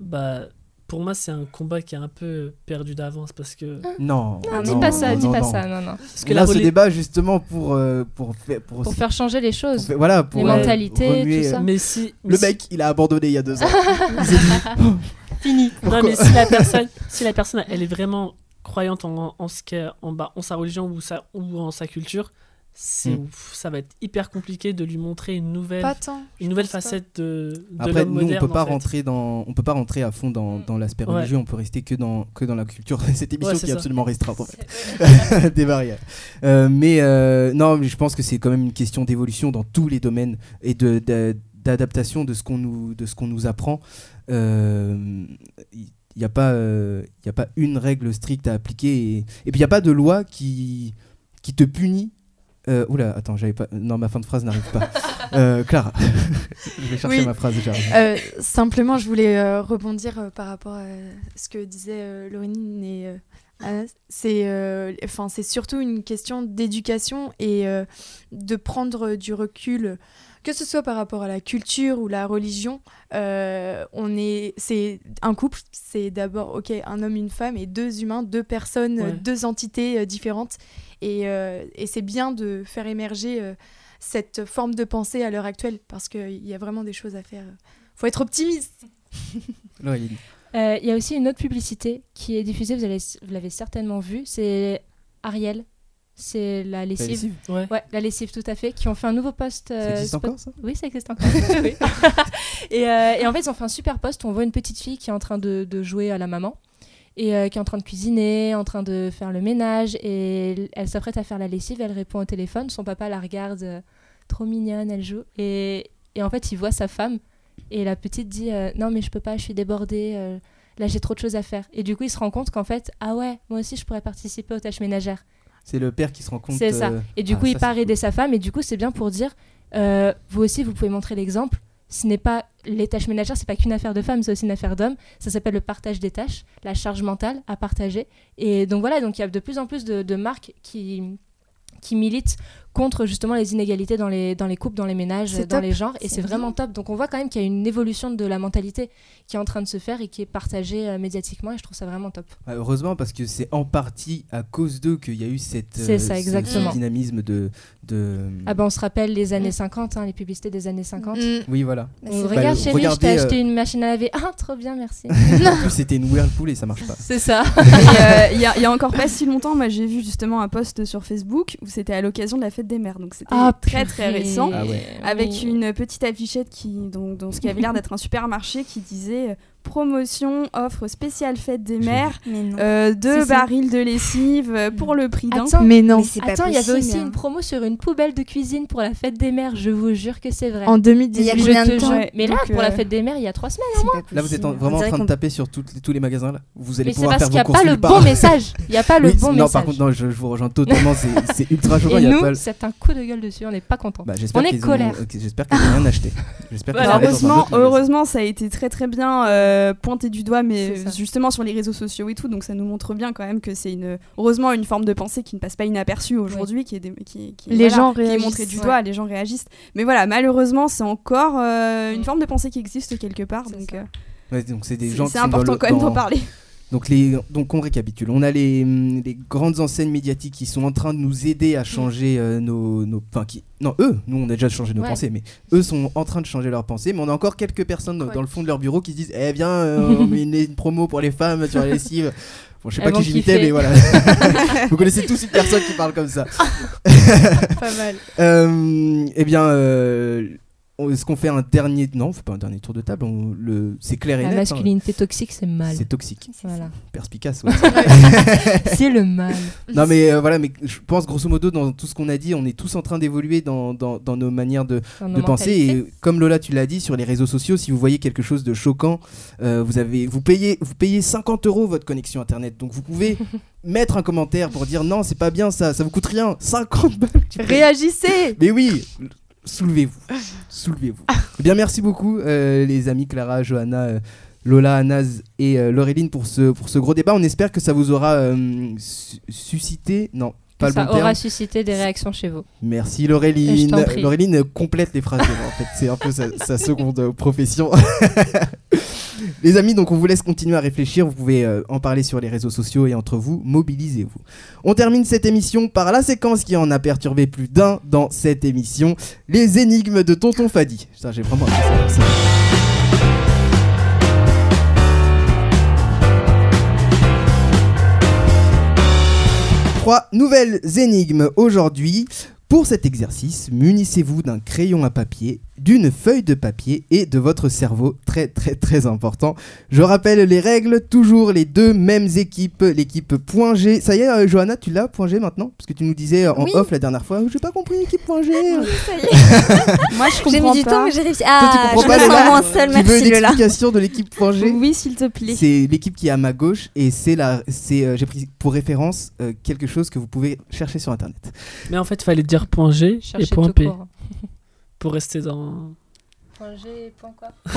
Bah, pour moi, c'est un combat qui est un peu perdu d'avance parce que Non. Non, non, dis pas ça, non, dis non, pas non. ça, non, non. parce que Là, ce débat justement pour euh, pour faire pour, Pour faire changer les pour choses. faire- voilà pour les euh, mentalités, remuer, tout euh, ça. mais si mais Le si- mec, il a abandonné il y a deux ans. (laughs) Dit, (laughs) Fini. non pourquoi mais si la personne, si la personne, elle est vraiment croyante en, en ce qu'est, en, bah, en sa religion ou sa ou en sa culture, c'est Mm. ça va être hyper compliqué de lui montrer une nouvelle tant. une nouvelle pas. facette de, de Après, nous, on peut pas en fait. rentrer dans, on peut pas rentrer à fond dans, dans l'aspect Ouais. religieux. On peut rester que dans que dans la culture. Cette émission Ouais, qui est absolument restreinte en fait. (laughs) des barrières. Euh, mais euh, non, mais je pense que c'est quand même une question d'évolution dans tous les domaines et de d'adaptation de ce qu'on nous de ce qu'on nous apprend. Euh, Il n'y a pas euh, il y a pas une règle stricte à appliquer et, et puis il n'y a pas de loi qui qui te punit. Euh, oula, attends, j'avais pas. Non, ma fin de phrase n'arrive pas. Euh, Clara, (laughs) je vais chercher Oui. ma phrase. j'arrive. Euh, simplement, je voulais euh, rebondir euh, par rapport à ce que disait euh, Laurine et euh, Anna. C'est euh, enfin, c'est surtout une question d'éducation et euh, de prendre du recul, que ce soit par rapport à la culture ou la religion. Euh, on est, c'est un couple, c'est d'abord ok un homme, une femme et deux humains, deux personnes, Ouais. deux entités euh, différentes. Et, euh, et c'est bien de faire émerger euh, cette forme de pensée à l'heure actuelle parce qu'il y a vraiment des choses à faire. faut être optimiste. (laughs) Euh, Il y a aussi une autre publicité qui est diffusée, vous allez- vous l'avez certainement vue, c'est Ariel. C'est la La lessive. Ouais. Ouais, la lessive, tout à fait, qui ont fait un nouveau post. Ça euh, existe spot- encore ça? Oui, ça existe encore. (laughs) Oui. (laughs) et, euh, et en fait, ils ont fait un super post. où On voit une petite fille qui est en train de, de jouer à la maman et euh, qui est en train de cuisiner, en train de faire le ménage. Et elle- s'apprête à faire la lessive. Elle répond au téléphone. Son papa la regarde, trop mignonne, elle joue. Et, et en fait, il voit sa femme. Et la petite dit Non, mais je peux pas, je suis débordée. là, j'ai trop de choses à faire. Et du coup, il se rend compte qu'en fait, ah ouais, moi aussi, je pourrais participer aux tâches ménagères. C'est le père qui se rend compte. C'est ça. euh, Et du ah, coup, il part aider sa femme. Et du coup, c'est bien pour dire, euh, vous aussi, vous pouvez montrer l'exemple. Ce n'est pas les tâches ménagères, c'est pas qu'une affaire de femme, c'est aussi une affaire d'homme. Ça s'appelle le partage des tâches, la charge mentale à partager. Et donc voilà, donc il y a de plus en plus de, de marques qui qui militent contre justement les inégalités dans les, dans les couples, dans les ménages, dans top. les genres. Et C'est vraiment top. Donc on voit quand même qu'il y a une évolution de la mentalité qui est en train de se faire et qui est partagée euh, médiatiquement. Et je trouve ça vraiment top. Ouais, heureusement, parce que c'est en partie à cause d'eux qu'il y a eu cette, ça, ce- ce dynamisme de. de... Ah ben on se rappelle les années 50, hein, les publicités des années 50. Mm. Oui, voilà. Bah, On Bah, regarde chérie, je t'ai acheté euh, une machine à laver. Ah, trop bien, merci. (laughs) en plus, c'était une Whirlpool et ça marche pas. (laughs) C'est ça. (laughs) Euh, Il y, y a encore pas si longtemps, moi j'ai vu justement un post sur Facebook où c'était à l'occasion de la fête des mères. Donc c'était très très purée. récent. Ah ouais. Avec Oui. une petite affichette qui, donc, dans ce qui avait l'air d'être un supermarché qui disait euh, promotion, offre spéciale fête des mères, non. euh, deux barils de lessive euh, pour le prix d'un. Mais non. Mais c'est pas Attends, il y avait aussi hein. une promo sur une poubelle de cuisine pour la fête des mères. Je vous jure que c'est vrai. En Il y 2018. a Je te jure. Ouais, Mais là, donc, pour la euh, fête des mères, il y a trois semaines. C'est pas Là, vous êtes en- vraiment en train de taper sur tous les magasins là. Vous allez Mais c'est pouvoir parce faire qu'il n'y a vos pas courses le bon message. Il n'y a pas le bon non, message. par contre, non, je, vous rejoins totalement. c'est- C'est ultra choquant. Et il y a nous, pas... c'est un coup de gueule dessus. On n'est pas content. Bah, on est colère. J'espère qu'ils n'ont rien acheté. Heureusement, ça a été très très bien euh, pointé du doigt, mais justement sur les réseaux sociaux et tout, donc ça nous montre bien quand même que c'est une, heureusement une forme de pensée qui ne passe pas inaperçue aujourd'hui, qui est, des- qui, qui- Les voilà, gens qui est montrée du Ouais. doigt, les gens réagissent. Mais voilà, malheureusement, c'est encore euh, une forme de pensée qui existe quelque part, donc euh, Ouais, donc c'est des c'est gens qui c'est sont dans important le- quand même d'en parler. Donc, les, donc on récapitule. On a les, hum, les grandes enseignes médiatiques qui sont en train de nous aider à changer euh, nos, nos, enfin, qui, non eux, nous on a déjà changé nos Ouais. pensées, mais eux sont en train de changer leurs pensées. Mais on a encore quelques personnes dans, Ouais. dans le fond de leur bureau qui se disent, eh bien, euh, on (laughs) met une, promo pour les femmes sur la lessive. (laughs) Bon, je sais Elles pas qui j'imitais, mais voilà. (laughs) Vous connaissez tous une personne qui parle comme ça. Pas mal. Euh, eh bien, euh, est-ce qu'on fait un dernier Non, on fait pas un dernier tour de table. on- le... C'est clair et La net. hein. masculinité toxique, c'est mal. C'est toxique. Voilà. Perspicace. ouais. (laughs) c'est le mal. non, mais euh, voilà, mais je pense grosso modo dans tout ce qu'on a dit, on est tous en train d'évoluer dans, dans, dans nos manières de, Dans de penser. mentalités. Et comme Lola, tu l'as dit, sur les réseaux sociaux, si vous voyez quelque chose de choquant, euh, vous, avez, vous, payez, vous payez 50 euros votre connexion internet. Donc vous pouvez (laughs) mettre un commentaire pour dire non, c'est pas bien ça, ça vous coûte rien. 50 balles. Réagissez Mais oui, soulevez-vous. Soulevez-vous. Eh bien, merci beaucoup, euh, les amis Clara, Johanna. euh, Lola, Anaz et euh, Laureline pour ce, pour ce gros débat. On espère que ça vous aura su- suscité. Non, pas ça le bon terme. aura suscité des réactions chez vous. Merci Laureline. Laureline complète les phrases. en fait, c'est un peu sa, sa seconde profession. (laughs) les amis, donc on vous laisse continuer à réfléchir. Vous pouvez euh, en parler sur les réseaux sociaux et entre vous, mobilisez-vous. On termine cette émission par la séquence qui en a perturbé plus d'un dans cette émission les énigmes de Tonton Fadi. Putain, j'ai vraiment. Trois nouvelles énigmes aujourd'hui. Pour cet exercice, munissez-vous d'un crayon à papier, d'une feuille de papier et de votre cerveau. Très très très important. Je rappelle les règles, toujours les deux mêmes équipes. L'équipe point G. Ça y est, euh, Johanna, tu l'as point G maintenant? Parce que tu nous disais en Oui. off la dernière fois, j'ai pas compris équipe point G. (laughs) Ça y est. Moi, je J'ai comprends mis du pas. temps, mais j'ai réussi. tu Ah, comprends je pas, me sens moins seule, tu veux une Lola. explication de l'équipe point G? Oui, s'il te plaît. C'est l'équipe qui est à ma gauche et c'est la, c'est, euh, j'ai pris pour référence euh, quelque chose que vous pouvez chercher sur internet. Mais en fait, il fallait dire point G et point P court. Pour rester dans. Point G, point quoi (laughs)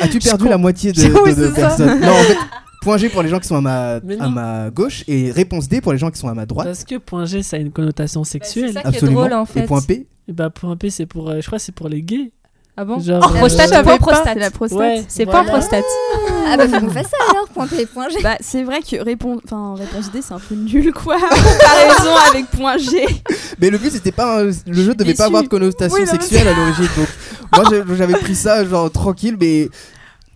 As-tu perdu la moitié de, (laughs) c'est personnes Non, en fait, (laughs) point G pour les gens qui sont à ma, à ma gauche et réponse D pour les gens qui sont à ma droite. Parce que point G, ça a une connotation sexuelle. ça qui est Absolument. drôle, en fait. Et point P Et bah, point P, c'est pour. euh, je crois que c'est pour les gays. Ah bon Genre, Oh, euh, prostate savais pas, prostate C'est la prostate. Ouais. C'est Voilà. point prostate. Ah bah faut qu'on fasse ça alors, point P, point G. Bah, c'est vrai que répon- enfin, réponse D, c'est un peu nul, quoi. en comparaison (laughs) avec point G. Mais le but c'était pas un- le jeu devait pas avoir de connotation Oui, sexuelle à l'origine. Donc moi j'avais pris ça genre tranquille mais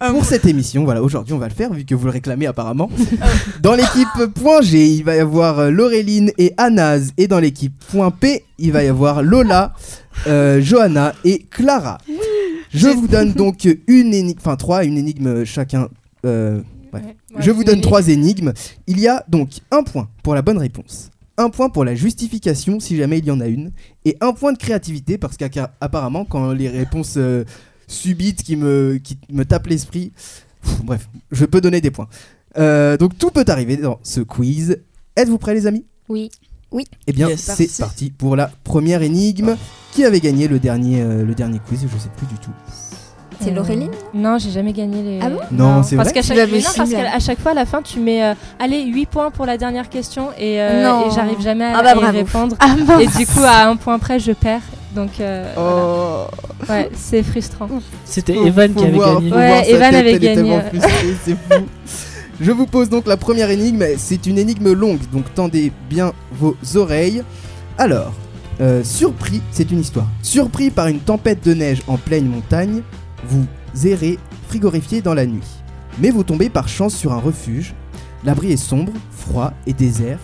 pour cette émission, voilà, aujourd'hui on va le faire vu que vous le réclamez apparemment. (laughs) Dans l'équipe point G, il va y avoir euh, Laureline et Anaz et dans l'équipe point P, il va y avoir Lola, euh, Johanna et Clara. Je vous donne donc une énigme, enfin trois, une énigme chacun. euh, Ouais. Je vous donne trois énigmes. Il y a donc un point pour la bonne réponse, un point pour la justification si jamais il y en a une, et un point de créativité parce qu'apparemment quand les réponses euh, subites qui me, qui me tapent l'esprit, bref, je peux donner des points. Euh, donc tout peut arriver dans ce quiz. Êtes-vous prêts les amis? Oui. Eh bien Yes. c'est parti pour la première énigme. Qui avait gagné le dernier, euh, le dernier quiz? Je sais plus du tout. C'est Euh, Laureline? Non, j'ai jamais gagné les. Ah bon? Non, c'est parce vrai qu'à Tu chaque... non, parce qu'à chaque fois, à la fin, tu mets euh, allez 8 points pour la dernière question et, euh, j'arrive jamais à, Ah bah, à y répondre. Ah. Et du coup, à un point près, je perds. Donc, euh, Oh. voilà. ouais, c'est frustrant. C'était Evan faut qui avait voir, gagné. faut Ouais, voir sa Evan tête, avait elle est gagné, tellement ouais. frustrée, c'est fou. (laughs) Je vous pose donc la première énigme. C'est une énigme longue, donc tendez bien vos oreilles. Alors, euh, surpris, c'est une histoire. Surpris par une tempête de neige en pleine montagne, vous errez frigorifié dans la nuit. Mais vous tombez par chance sur un refuge. L'abri est sombre, froid et désert.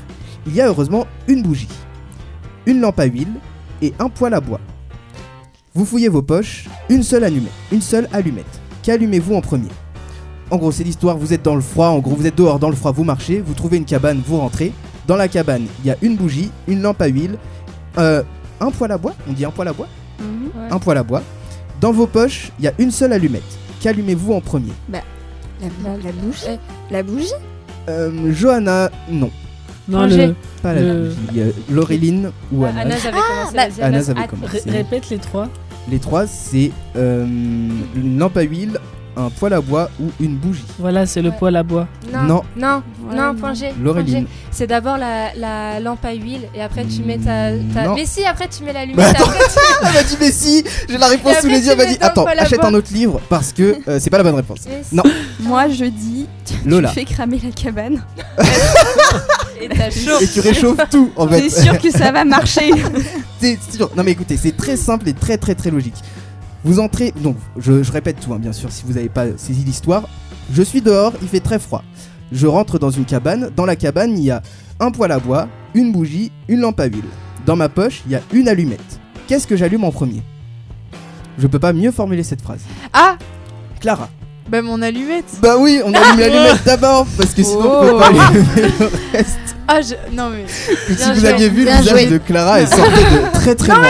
Il y a heureusement une bougie, une lampe à huile et un poêle à bois. Vous fouillez vos poches, une seule allumette. Une seule allumette. Qu'allumez-vous en premier? En gros, c'est l'histoire, vous êtes dans le froid, en gros, vous êtes dehors dans le froid, vous marchez, vous trouvez une cabane, vous rentrez. Dans la cabane, il y a une bougie, une lampe à huile, euh, un poêle à bois, on dit un poêle à bois? Ouais. Un poêle à bois. Dans vos poches, il y a une seule allumette. Qu'allumez-vous en premier? La, la, la bougie La bougie? Euh, Johanna, non, Non, le... Pas la Le- bougie. Il y a Laureline ou Ah, Anna. Anas avait commencé. bah, vas-y, Anas Anas, avait commencé. Ré- répète les trois. Les trois, c'est euh, une lampe à huile, un poêle à bois ou une bougie Voilà, c'est le Ouais. poêle à bois. Non, Non. non, Ouais, non, non. point G. point Laureline. G. C'est d'abord la, la lampe à huile et après tu mets ta. ta-. Mais si, après tu mets la Bah, lumière. attends. après, tu- (laughs) Elle m'a dit mais si J'ai la réponse sous les yeux, elle m'a tu dit attends, achète un autre livre parce que euh, c'est pas la bonne réponse. Si. Non. (laughs) Moi, je dis, Lola. tu fais cramer la cabane. Et. Et tu réchauffes tout en fait. T'es sûr que ça va marcher (laughs) sûr. Non mais écoutez, c'est très simple et très très très logique. Vous entrez, donc je, je répète tout hein, bien sûr si vous n'avez pas saisi l'histoire. Je suis dehors, il fait très froid. Je rentre dans une cabane. Dans la cabane, il y a un poêle à bois, une bougie, une lampe à huile. Dans ma poche, il y a une allumette. Qu'est-ce que j'allume en premier? Je peux pas mieux formuler cette phrase. Ah Clara. Bah mon allumette Bah oui, on allume (laughs) l'allumette d'abord parce que sinon on peut pas Oh. allumer le (laughs) reste. Ah je... Non mais... Si Bien vous joué, aviez vu le visage de Clara, elle sortait de très très loin.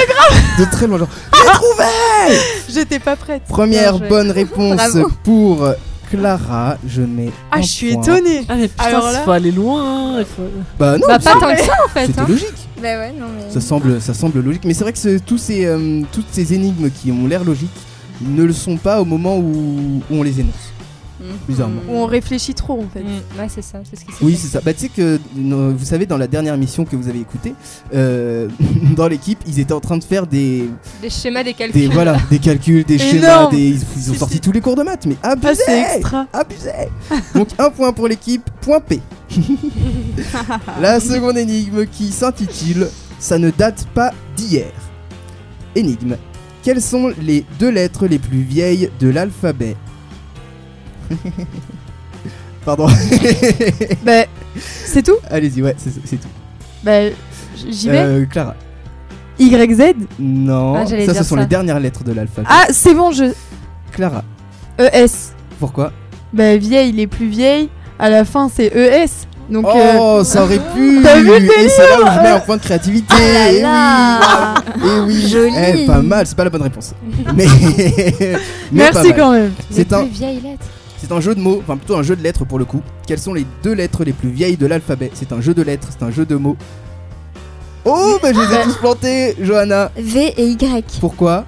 De très loin. genre, J'ai trouvé J'étais pas prête. Première bonne réponse Bravo. pour Clara. Je mets. Ah je suis point. étonnée Ah, mais putain, Alors il là- faut aller loin. hein, il faut- Bah non, Bah, pas tant que ça en fait. c'était Hein. logique. Bah ouais, non mais. Ça semble, ça semble logique. Mais c'est vrai que tous ces, euh, toutes ces énigmes qui ont l'air logiques ne le sont pas au moment où, où on les énonce. Bizarrement. Où on réfléchit trop en fait. Mm, Ouais, c'est ça, c'est ce qui Oui, c'est ça. Bah, tu sais que, vous savez, dans la dernière émission que vous avez écoutée, euh, (laughs) dans l'équipe, ils étaient en train de faire des, Des schémas, des calculs. des, voilà, des calculs, des schémas, des, ils, ils ont sorti tous les cours de maths. Mais Ah abusé c'est extra Abusé Donc un point pour l'équipe, point P. (laughs) La seconde énigme qui s'intitule Ça ne date pas d'hier. Énigme. Quelles sont les deux lettres les plus vieilles de l'alphabet (laughs) Pardon. (laughs) Bah c'est tout? Allez-y, ouais, c'est tout. Bah j'y vais? Euh, Clara. YZ Non, Ah, ça, ce sont ça. les dernières lettres de l'alphabet. Ah c'est bon je... Clara, ES pourquoi? Bah vieille les plus vieilles À la fin c'est ES Donc euh, Oh, ça aurait pu (laughs) T'as vu le Et c'est là où je mets un point de créativité Oh là Eh là oui. Et oui Joli. Eh, Pas mal, c'est pas la bonne réponse. Mais, (laughs) mais Merci quand même C'est un, c'est un jeu de mots, enfin plutôt un jeu de lettres pour le coup. Quelles sont les deux lettres les plus vieilles de l'alphabet? C'est un jeu de lettres, c'est un jeu de mots. Oh, bah je les ai tous plantés, Johanna. V et Y. Pourquoi?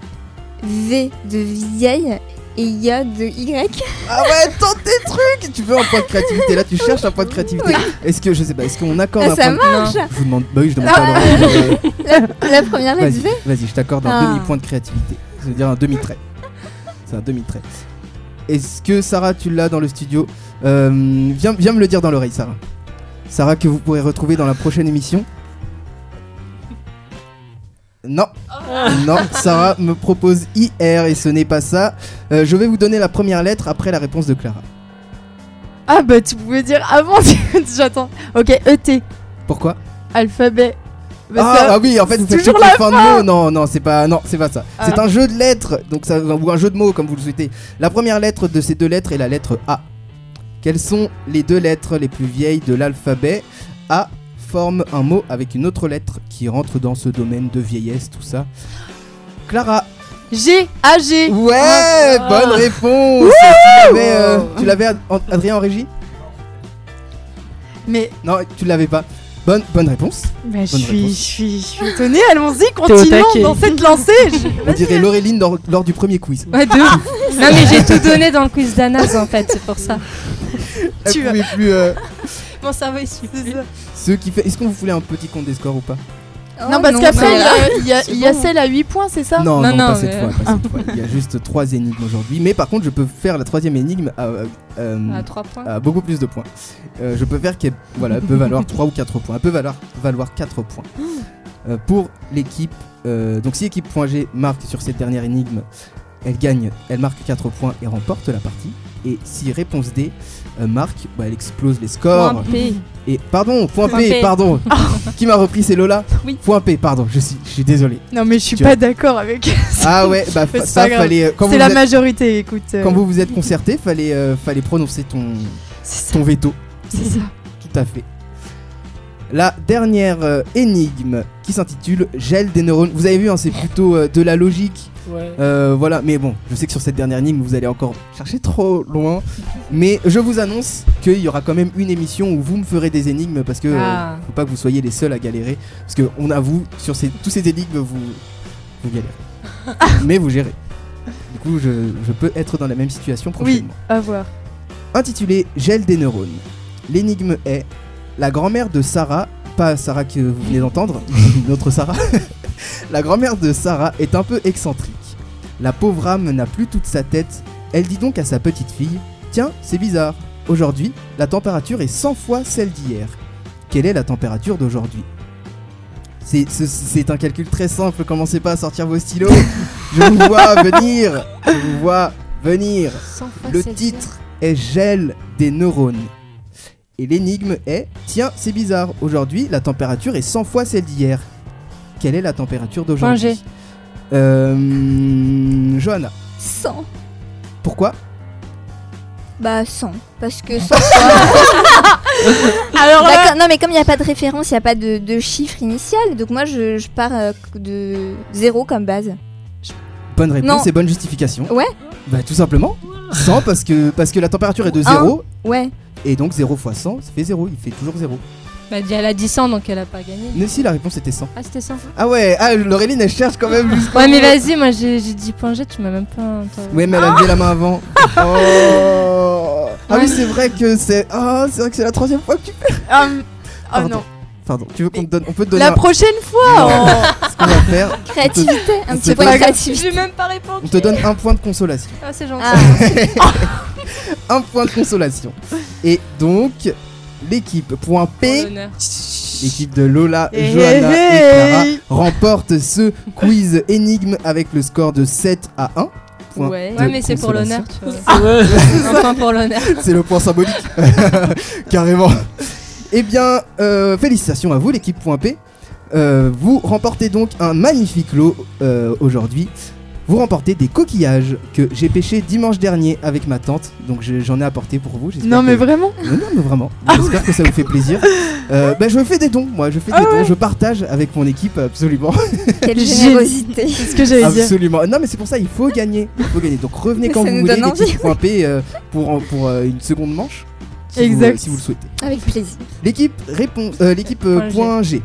V de vieille et Y de Y. Ah ouais, tente tes trucs Tu veux un point de créativité, là tu cherches un point de créativité. Est-ce que, je sais pas, est-ce qu'on accorde Ah, un ça point de... Non. Je vous demande, bah oui, je demande Ah. pas Laureline, euh, La première lettre vas-y, je t'accorde un Ah. demi-point de créativité. Ça veut dire un demi-trait. C'est un demi-trait. Est-ce que Sarah, tu l'as dans le studio Euh, viens, viens me le dire dans l'oreille, Sarah. Sarah, que vous pourrez retrouver dans la prochaine émission. Non, non, Sarah me propose IR et ce n'est pas ça. Euh, je vais vous donner la première lettre après la réponse de Clara. Ah bah tu pouvais dire avant (laughs) J'attends Ok ET Pourquoi? Alphabet Bah, ah, ça- ah oui, en fait, vous faites toujours la fins de mots. Non, non, c'est pas, non, c'est pas ça. Ah. C'est un jeu de lettres, donc ça, ou un jeu de mots comme vous le souhaitez. La première lettre de ces deux lettres est la lettre A. Quelles sont les deux lettres les plus vieilles de l'alphabet A forme un mot avec une autre lettre qui rentre dans ce domaine de vieillesse, tout ça. Clara. G AG Ouais, Ah. bonne réponse. Tu l'avais, euh, tu l'avais, Ad- Adrien en régie? Mais Non, tu l'avais pas. Bonne, bonne réponse. bah, je suis, je suis, je suis étonnée, allons-y, continuons dans cette lancée. Je- On dirait Laureline lors, lors du premier quiz. Ouais, de ouf. (laughs) Non, mais j'ai tout donné dans le quiz d'Anas en fait, c'est pour ça. Elle Tu pouvait plus. euh, (laughs) Mon cerveau il suit Ceux qui fait. Est-ce qu'on vous voulait un petit compte des scores ou pas non, parce qu'après, il y a, il y a- C'est il y a bon. celle à 8 points, c'est ça Non, Non, non, non, pas cette fois. pas (laughs) cette fois. Il y a juste trois énigmes aujourd'hui. Mais par contre, je peux faire la troisième énigme à, euh, À 3 points. à beaucoup plus de points. Euh, je peux faire qu'elle voilà, peut valoir 3 ou 4 points. Elle peut valoir, valoir 4 points. (gasps) Euh, pour l'équipe. euh, donc, si l'équipe point G marque sur cette dernière énigme, elle gagne, elle marque 4 points et remporte la partie. Et si réponse D euh, marque, bah, elle explose les scores. Point P. Et pardon, point, Point P, P. pardon. (laughs) Qui m'a repris, c'est Lola Oui. Point P, pardon, je suis, je suis désolé. Non, mais je suis Tu pas d'accord avec Ah ouais, bah (laughs) fa- ça fallait. euh, C'est la êtes, majorité, écoute. euh, quand vous vous êtes concerté, fallait, euh, fallait prononcer ton, ton veto. C'est ça. Tout à fait. La dernière euh, énigme qui s'intitule Gel des neurones. Vous avez vu, hein, c'est plutôt euh, de la logique. Ouais. Euh, voilà, mais bon, je sais que sur cette dernière énigme, vous allez encore chercher trop loin. Mais je vous annonce qu'il y aura quand même une émission où vous me ferez des énigmes parce que Ah. faut pas que vous soyez les seuls à galérer. Parce qu'on avoue, sur ces, tous ces énigmes, vous, vous galérez. (laughs) mais vous gérez. Du coup, je, je peux être dans la même situation Oui, prochainement. à voir. Intitulé Gel des neurones. L'énigme est la grand-mère de Sarah, pas Sarah que vous venez d'entendre, (laughs) notre Sarah. (laughs) la grand-mère de Sarah est un peu excentrique. La pauvre âme n'a plus toute sa tête. Elle dit donc à sa petite fille Tiens, c'est bizarre. Aujourd'hui, la température est 100 fois celle d'hier. Quelle est la température d'aujourd'hui? C'est, un calcul très simple, commencez pas à sortir vos stylos. Je vous vois venir. Je vous vois venir. Le titre est Gel des neurones. Et l'énigme est Tiens, c'est bizarre, aujourd'hui la température est 100 fois celle d'hier. Quelle est la température d'aujourd'hui G. Euh. Johanna, 100. pourquoi Bah 100. Parce que 100 (laughs) Alors Bah, là, comme- non mais comme il n'y a pas de référence, il n'y a pas de, de chiffre initial, donc moi je, je pars euh, de 0 comme base. Bonne réponse Non. et bonne justification. Ouais. Bah tout simplement. 100 parce que, parce que la température est de Un. 0 Ouais. Et donc 0 fois 100 ça fait 0, il fait toujours 0. Bah, elle a dit 100 donc elle a pas gagné. Mais si la réponse était 100. Ah, c'était 100. Ah ouais, ah Laureline elle cherche quand même jusqu'au Ouais, mais vas-y, moi j'ai dit point G, tu m'as même pas. entendu. Ouais mais elle a levé la main avant. (laughs) Oh. Ah oui c'est vrai que c'est. Ah c'est vrai que c'est la troisième fois que tu fais. ah, oh non. Pardon, tu veux qu'on te donne. On peut te donner La un- prochaine fois Non. oh. (laughs) ce qu'on va faire. Créativité, un petit c'est point pas de créativité. J'ai même pas répondu. On te donne un point de consolation. Ah, c'est gentil. Ah, (laughs) Un point de consolation. Et donc, l'équipe point P, l'équipe de Lola, Hey, Johanna hey, et Clara hey. remporte ce quiz énigme avec le score de 7 à 1. Point Ouais. mais c'est pour l'honneur, tu vois. Ouais. (laughs) Un point pour l'honneur. C'est le point symbolique. (laughs) Carrément. Eh bien, euh, félicitations à vous, l'équipe Point P. Euh, vous remportez donc un magnifique lot euh, aujourd'hui. Vous remportez des coquillages que j'ai pêchés dimanche dernier avec ma tante. Donc je- j'en ai apporté pour vous. Non mais que- vraiment Non, non, mais vraiment. J'espère que ça vous fait plaisir. Euh, bah, je fais des dons, moi. Je fais des Ah dons. ouais. Je partage avec mon équipe, absolument. quelle générosité. C'est ce que j'allais dire. absolument. Non, mais c'est pour ça, il faut gagner. Il faut gagner. Donc revenez Mais quand ça vous voulez, envie. l'équipe Point P, euh, pour, pour euh, une seconde manche. Si vous- Exact. si vous le souhaitez. Avec plaisir. L'équipe répond, euh, l'équipe euh, Point G.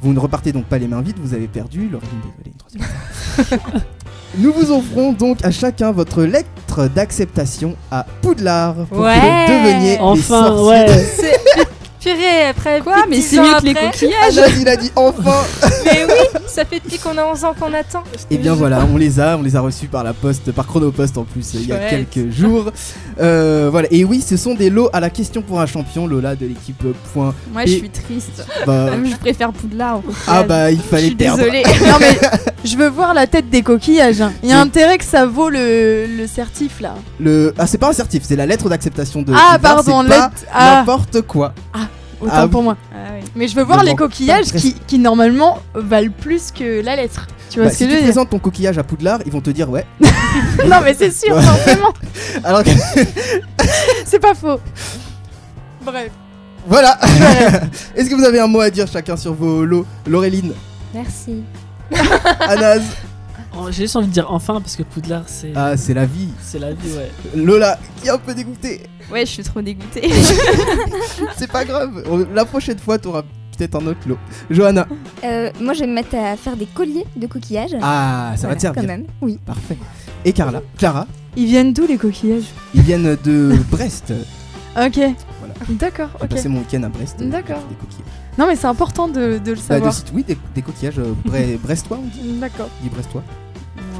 Vous ne repartez donc pas les mains vides, vous avez perdu. Laureline, désolé, une troisième fois. (laughs) Nous vous offrons donc à chacun votre lettre d'acceptation à Poudlard pour Ouais. que vous deveniez les Enfin, sorciers. ouais. (laughs) Purée, après. Quoi Mais 10 c'est mieux que les coquillages Anas, il a dit enfin (laughs) Mais oui, ça fait depuis qu'on a 11 ans qu'on attend. Et bien voilà, on les a, on les a reçus par la poste, par Chronopost en plus, il y a quelques jours. Euh, voilà, et oui, ce sont des lots à la question pour un champion, Lola de l'équipe Point. Moi, Et- je suis triste. Bah, (laughs) Je préfère Poudlard ah bah, il Je fallait suis perdre. désolée. (laughs) non mais je veux voir la tête des coquillages. hein. Il y a Oui. intérêt que ça vaut le, le certif là. Le... Ah, c'est pas un certif, c'est la lettre d'acceptation de. ah pardon, pas lettre- ah, n'importe quoi. Autant ah pour moi. Ah. Mais je veux voir les coquillages qui, qui normalement valent plus que la lettre. Tu vois Bah, ce si que tu je veux dire présentes ton coquillage à Poudlard, ils vont te dire ouais. (laughs) Non mais c'est sûr, forcément. (laughs) Alors que- (laughs) C'est pas faux. Bref. voilà. Est-ce que vous avez un mot à dire chacun sur vos lots Laureline, Merci. Anas. Oh, J'ai juste envie de dire enfin parce que Poudlard c'est Ah, c'est la vie. c'est la vie, ouais. Lola, qui est un peu dégoûtée. Ouais, je suis trop dégoûtée. (laughs) C'est pas grave. On- La prochaine fois, t'auras peut-être un autre lot. Johanna. Euh, moi, je vais me mettre à faire des colliers de coquillages. Ah, ça va Voilà, te servir. Quand même, oui. Parfait. Et Carla, Clara, Ils viennent d'où les coquillages? Ils viennent de Brest. Ok. Voilà. D'accord, J'ai ok. passé mon week-end à Brest. euh, D'accord. Des coquillages. Non mais c'est important de, de le Bah, savoir. de site- oui, des, des coquillages euh, bre- (laughs) brestois, on dit. D'accord. On dit brestois.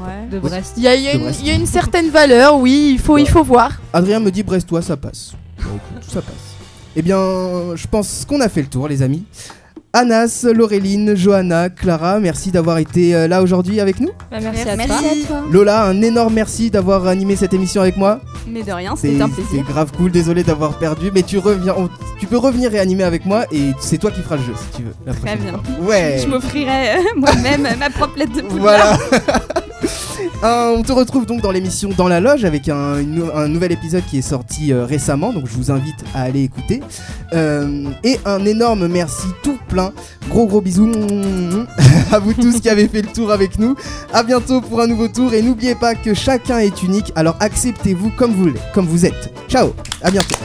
Ouais. De Brest. Il y a, y une, Brest. il y a une certaine valeur, oui, il faut, il faut voir. Adrien me dit brestois, ça passe. Écoute, ça passe. Eh bien, je pense qu'on a fait le tour, les amis. Anas, Laureline, Johanna, Clara, merci d'avoir été euh, là aujourd'hui avec nous. Bah, merci, à Merci toi. à toi. Lola, un énorme merci d'avoir animé cette émission avec moi. Mais de rien, C'est c'était un c'est plaisir. grave cool, désolé d'avoir perdu, mais tu reviens, on- tu peux revenir et animer avec moi et c'est toi qui feras le jeu si tu veux. la Très bien. fois. Ouais. Je m'offrirai euh, moi-même ma propre lettre de Poudlard. Voilà. (laughs) (laughs) Euh, on te retrouve donc dans l'émission Dans la Loge avec un, nouvel épisode qui est sorti euh, récemment, donc je vous invite à aller écouter. Euh, et un énorme merci tout plein, gros gros bisous (laughs) à vous tous qui avez fait le tour avec nous. À bientôt pour un nouveau tour et n'oubliez pas que chacun est unique, alors acceptez-vous comme vous, comme vous êtes. Ciao, à bientôt.